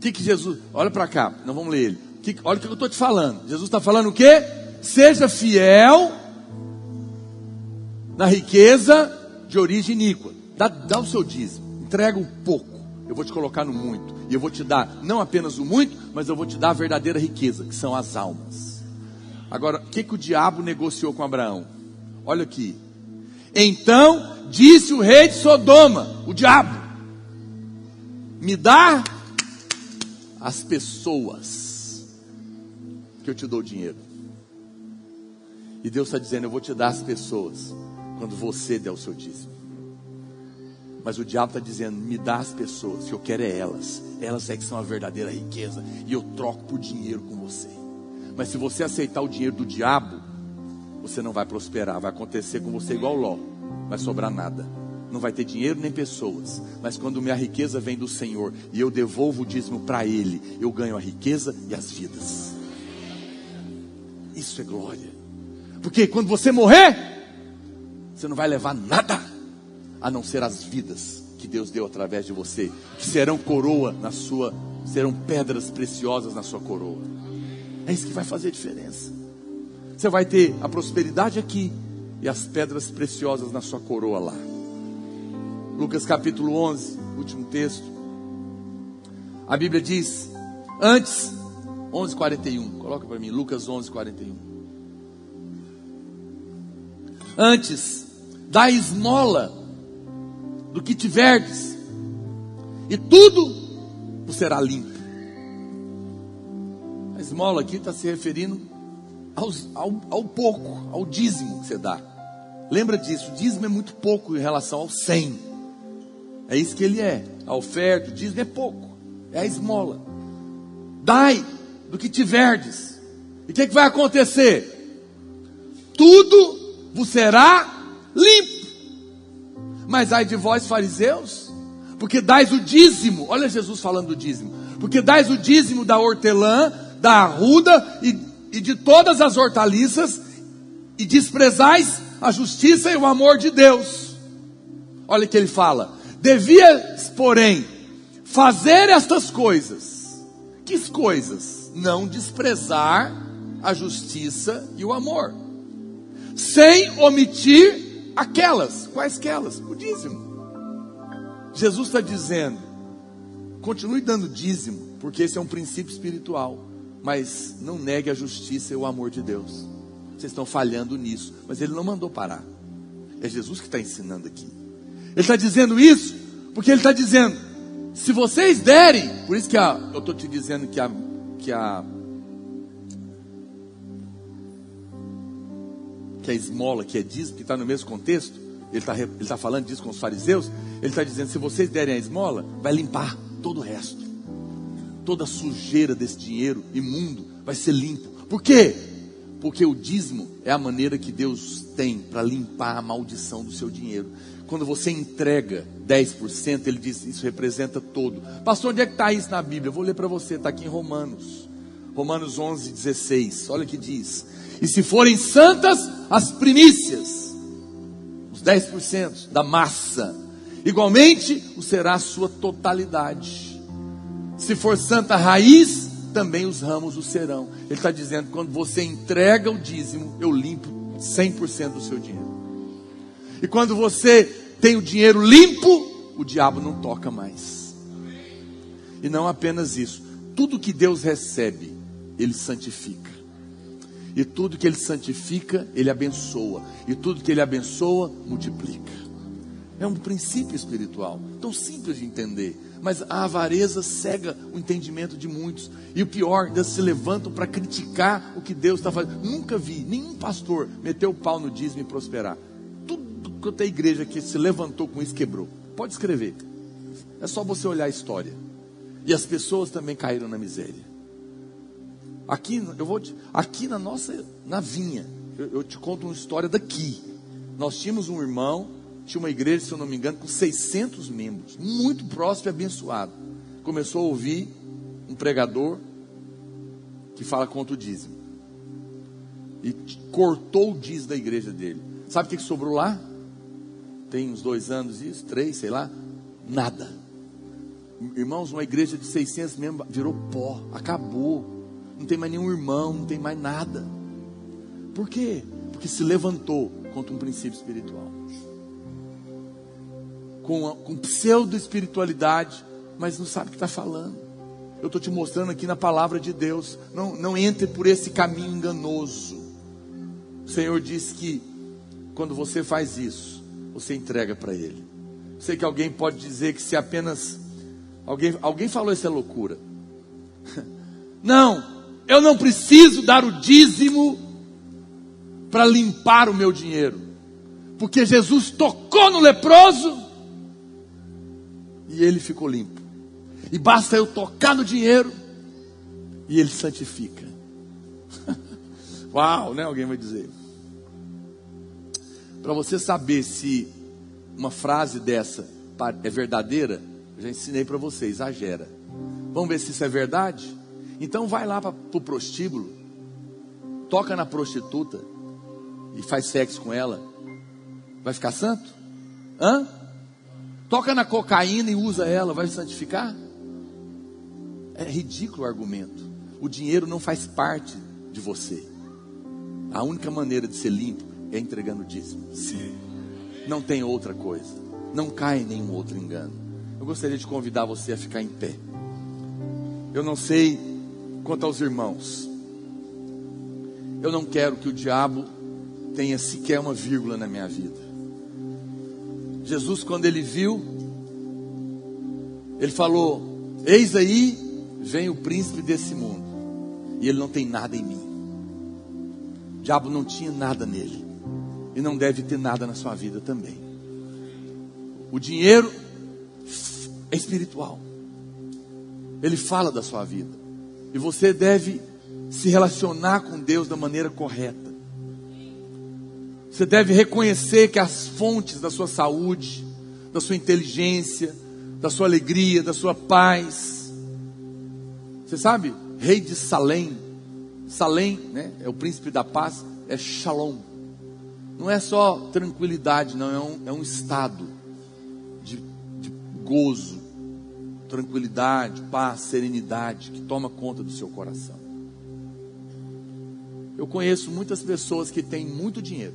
que, que Jesus. Olha para cá, não vamos ler ele. Que, olha o que eu estou te falando. Jesus está falando o quê? Seja fiel na riqueza de origem iníqua. Dá, dá o seu dízimo. Entrega um pouco. Eu vou te colocar no muito. E eu vou te dar não apenas o muito, mas eu vou te dar a verdadeira riqueza, que são as almas. Agora, o que, que o diabo negociou com Abraão? Olha aqui. Então disse o rei de Sodoma, o diabo: Me dá as pessoas que eu te dou dinheiro. E Deus está dizendo: Eu vou te dar as pessoas quando você der o seu dízimo. Mas o diabo está dizendo: Me dá as pessoas, que eu quero é elas. Elas é que são a verdadeira riqueza. E eu troco por dinheiro com você. Mas se você aceitar o dinheiro do diabo, você não vai prosperar. Vai acontecer com você igual Ló. Vai sobrar nada. Não vai ter dinheiro nem pessoas. Mas quando minha riqueza vem do Senhor e eu devolvo o dízimo para Ele, eu ganho a riqueza e as vidas. Isso é glória. Porque quando você morrer, você não vai levar nada a não ser as vidas que Deus deu através de você, que serão coroa na sua, serão pedras preciosas na sua coroa. É isso que vai fazer a diferença. Você vai ter a prosperidade aqui e as pedras preciosas na sua coroa lá. Lucas capítulo 11, último texto. A Bíblia diz: Antes, 11:41. Coloca para mim, Lucas 11:41. Antes, da esmola do que tiverdes, e tudo será limpo. Esmola aqui está se referindo aos, ao, ao pouco, ao dízimo que você dá. Lembra disso, o dízimo é muito pouco em relação ao cem. É isso que ele é. A oferta, o dízimo é pouco. É a esmola. Dai do que tiverdes. E o que, que vai acontecer? Tudo vos será limpo. Mas ai de vós, fariseus, porque dais o dízimo. Olha Jesus falando do dízimo. Porque dais o dízimo da hortelã, da arruda e, e de todas as hortaliças, e desprezais a justiça e o amor de Deus. Olha o que ele fala: devias, porém, fazer estas coisas. Que coisas? Não desprezar a justiça e o amor, sem omitir aquelas. Quais aquelas? O dízimo. Jesus está dizendo: continue dando dízimo, porque esse é um princípio espiritual, mas não negue a justiça e o amor de Deus. Vocês estão falhando nisso, mas Ele não mandou parar. É Jesus que está ensinando aqui. Ele está dizendo isso porque Ele está dizendo: se vocês derem, por isso que a, eu estou te dizendo que a, que a que a esmola, que é dízimo, que está no mesmo contexto, ele está ele tá falando disso com os fariseus, ele está dizendo: se vocês derem a esmola, vai limpar todo o resto, toda a sujeira desse dinheiro imundo vai ser limpo. Por quê? Porque o dízimo é a maneira que Deus tem para limpar a maldição do seu dinheiro. Quando você entrega 10%, ele diz isso representa todo. Pastor, onde é que está isso na Bíblia? Eu vou ler para você, está aqui em Romanos. Romanos 11, 16. Olha o que diz. E se forem santas as primícias, os 10% da massa, igualmente o será a sua totalidade. Se for santa raiz, também os ramos o serão. Ele está dizendo: quando você entrega o dízimo, eu limpo 100% do seu dinheiro. E quando você tem o dinheiro limpo, o diabo não toca mais. E não apenas isso, tudo que Deus recebe, Ele santifica. E tudo que Ele santifica, Ele abençoa. E tudo que Ele abençoa, multiplica. É um princípio espiritual, tão simples de entender mas a avareza cega o entendimento de muitos. E o pior, ainda se levantam para criticar o que Deus está fazendo. Nunca vi nenhum pastor meter o pau no dízimo e prosperar. Tudo quanto é igreja que se levantou com isso quebrou. Pode escrever. É só você olhar a história. E as pessoas também caíram na miséria. Aqui, eu vou te, aqui na nossa, na vinha, eu, eu te conto uma história daqui. Nós tínhamos um irmão tinha uma igreja, se eu não me engano, com 600 membros, muito próximo e abençoado. Começou a ouvir um pregador que fala contra o dízimo. E cortou o dízimo da igreja dele. Sabe o que, sobrou lá? Tem uns dois anos isso, três, sei lá. Nada. Irmãos, uma igreja de 600 membros virou pó, acabou. Não tem mais nenhum irmão, não tem mais nada. Por quê? Porque se levantou contra um princípio espiritual com, com pseudo-espiritualidade, mas não sabe o que está falando. Eu estou te mostrando aqui na palavra de Deus. Não, não entre por esse caminho enganoso. O Senhor disse que quando você faz isso, você entrega para Ele. Sei que alguém pode dizer que se apenas. Alguém, alguém falou isso é loucura. Não, eu não preciso dar o dízimo para limpar o meu dinheiro. Porque Jesus tocou no leproso e ele ficou limpo. E basta eu tocar no dinheiro e ele santifica. Uau, né? Alguém vai dizer. Para você saber se uma frase dessa é verdadeira, eu já ensinei para você, exagera. Vamos ver se isso é verdade? Então vai lá para o prostíbulo, toca na prostituta e faz sexo com ela. Vai ficar santo? Hã? Toca na cocaína e usa ela, vai santificar? É ridículo o argumento. O dinheiro não faz parte de você. A única maneira de ser limpo é entregando o dízimo. Sim. Não tem outra coisa. Não cai em nenhum outro engano. Eu gostaria de convidar você a ficar em pé. Eu não sei quanto aos irmãos. Eu não quero que o diabo tenha sequer uma vírgula na minha vida. Jesus, quando ele viu, ele falou: Eis aí vem o príncipe desse mundo, e ele não tem nada em mim. O diabo não tinha nada nele, e não deve ter nada na sua vida também. O dinheiro é espiritual, ele fala da sua vida, e você deve se relacionar com Deus da maneira correta. Você deve reconhecer que as fontes da sua saúde, da sua inteligência, da sua alegria, da sua paz. Você sabe, rei de Salém, Salém, né, é o príncipe da paz, é Shalom. Não é só tranquilidade, não, é um, é um estado de, de gozo, tranquilidade, paz, serenidade que toma conta do seu coração. Eu conheço muitas pessoas que têm muito dinheiro,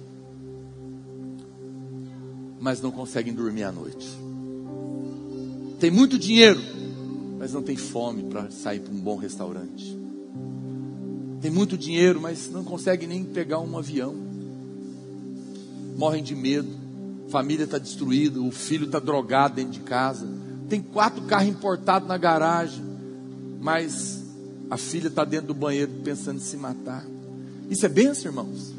mas não conseguem dormir à noite. Tem muito dinheiro, mas não tem fome para sair para um bom restaurante. Tem muito dinheiro, mas não consegue nem pegar um avião. Morrem de medo. Família está destruída, o filho está drogado dentro de casa. Tem quatro carros importados na garagem, mas a filha está dentro do banheiro pensando em se matar. Isso é benção, irmãos?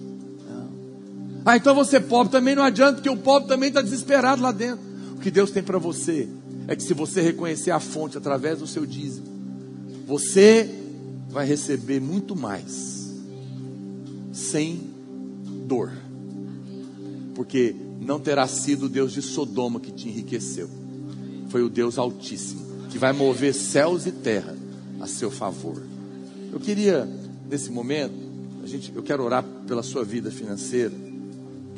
Ah, então você é pobre também não adianta, porque o pobre também está desesperado lá dentro. O que Deus tem para você é que se você reconhecer a fonte através do seu dízimo, você vai receber muito mais, sem dor, porque não terá sido o Deus de Sodoma que te enriqueceu, foi o Deus Altíssimo, que vai mover céus e terra a seu favor. Eu queria, nesse momento, a gente, eu quero orar pela sua vida financeira.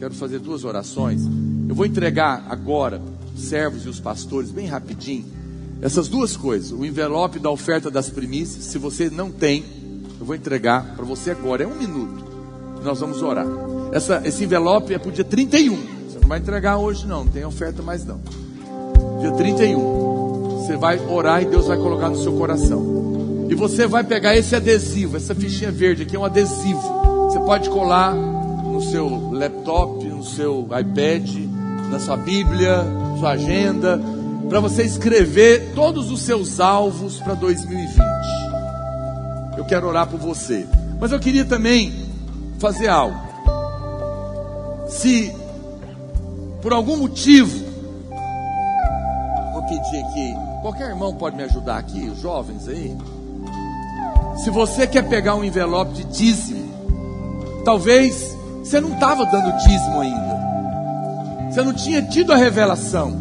Quero fazer duas orações. Eu vou entregar agora, os servos e os pastores, bem rapidinho, essas duas coisas: o envelope da oferta das primícias. Se você não tem, eu vou entregar para você agora. É um minuto. Nós vamos orar. Essa, esse envelope é para o dia 31. Você não vai entregar hoje, não. Não tem oferta mais, não. Dia 31. Você vai orar e Deus vai colocar no seu coração. E você vai pegar esse adesivo, essa fichinha verde aqui é um adesivo. Você pode colar no seu laptop, no seu iPad, na sua Bíblia, sua agenda, para você escrever todos os seus alvos para 2020. Eu quero orar por você. Mas eu queria também fazer algo. Se por algum motivo, vou pedir aqui, qualquer irmão pode me ajudar aqui, os jovens aí. Se você quer pegar um envelope de dízimo, talvez você não estava dando dízimo ainda. Você não tinha tido a revelação.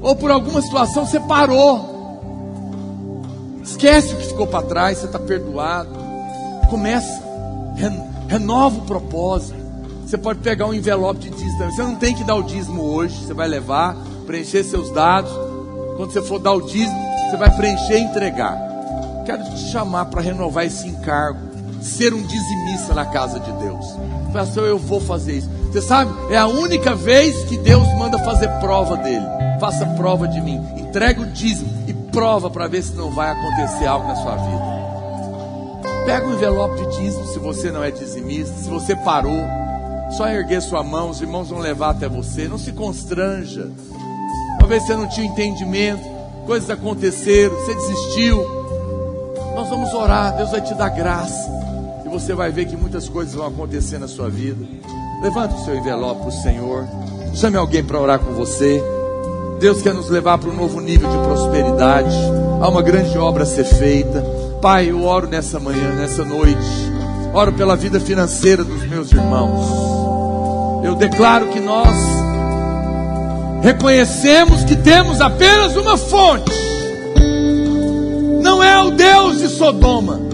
Ou por alguma situação você parou. Esquece o que ficou para trás, você está perdoado. Começa. Renova o propósito. Você pode pegar um envelope de dízimo. Você não tem que dar o dízimo hoje. Você vai levar, preencher seus dados. Quando você for dar o dízimo, você vai preencher e entregar. Quero te chamar para renovar esse encargo ser um dizimista na casa de Deus. Pastor, eu vou fazer isso. Você sabe, é a única vez que Deus manda fazer prova dele. Faça prova de mim. Entrega o dízimo e prova para ver se não vai acontecer algo na sua vida. Pega o envelope de dízimo se você não é dizimista, se você parou. Só erguer sua mão, os irmãos vão levar até você. Não se constranja. Talvez você não tinha entendimento, coisas aconteceram, você desistiu. Nós vamos orar, Deus vai te dar graça você vai ver que muitas coisas vão acontecer na sua vida. Levante o seu envelope para o Senhor. Chame alguém para orar com você. Deus quer nos levar para um novo nível de prosperidade. Há uma grande obra a ser feita. Pai, eu oro nessa manhã, nessa noite. Oro pela vida financeira dos meus irmãos. Eu declaro que nós reconhecemos que temos apenas uma fonte. Não é o Deus de Sodoma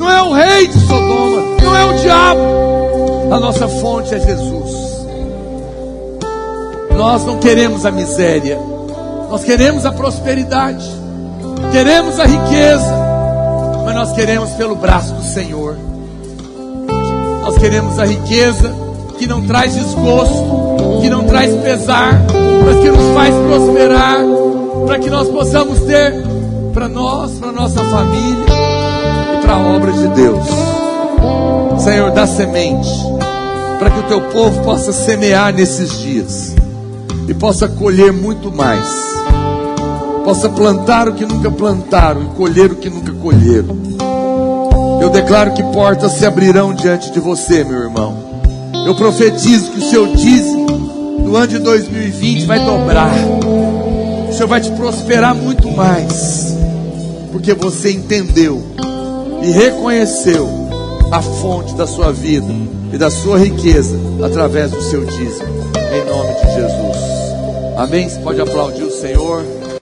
não é o rei de Sodoma, não é o diabo. A nossa fonte é Jesus. Nós não queremos a miséria, nós queremos a prosperidade, queremos a riqueza, mas nós queremos pelo braço do Senhor. Nós queremos a riqueza que não traz desgosto, que não traz pesar, mas que nos faz prosperar, para que nós possamos ter para nós, para nossa família para a obra de Deus. Senhor, dá semente para que o teu povo possa semear nesses dias. e possa colher muito mais. Possa plantar o que nunca plantaram e colher o que nunca colheram. Eu declaro que portas se abrirão diante de você, meu irmão. Eu profetizo que o seu dízimo no ano de 2020 vai dobrar. O Senhor vai te prosperar muito mais. Porque você entendeu e reconheceu a fonte da sua vida e da sua riqueza através do seu dízimo. Em nome de Jesus. Amém? Você pode aplaudir o Senhor.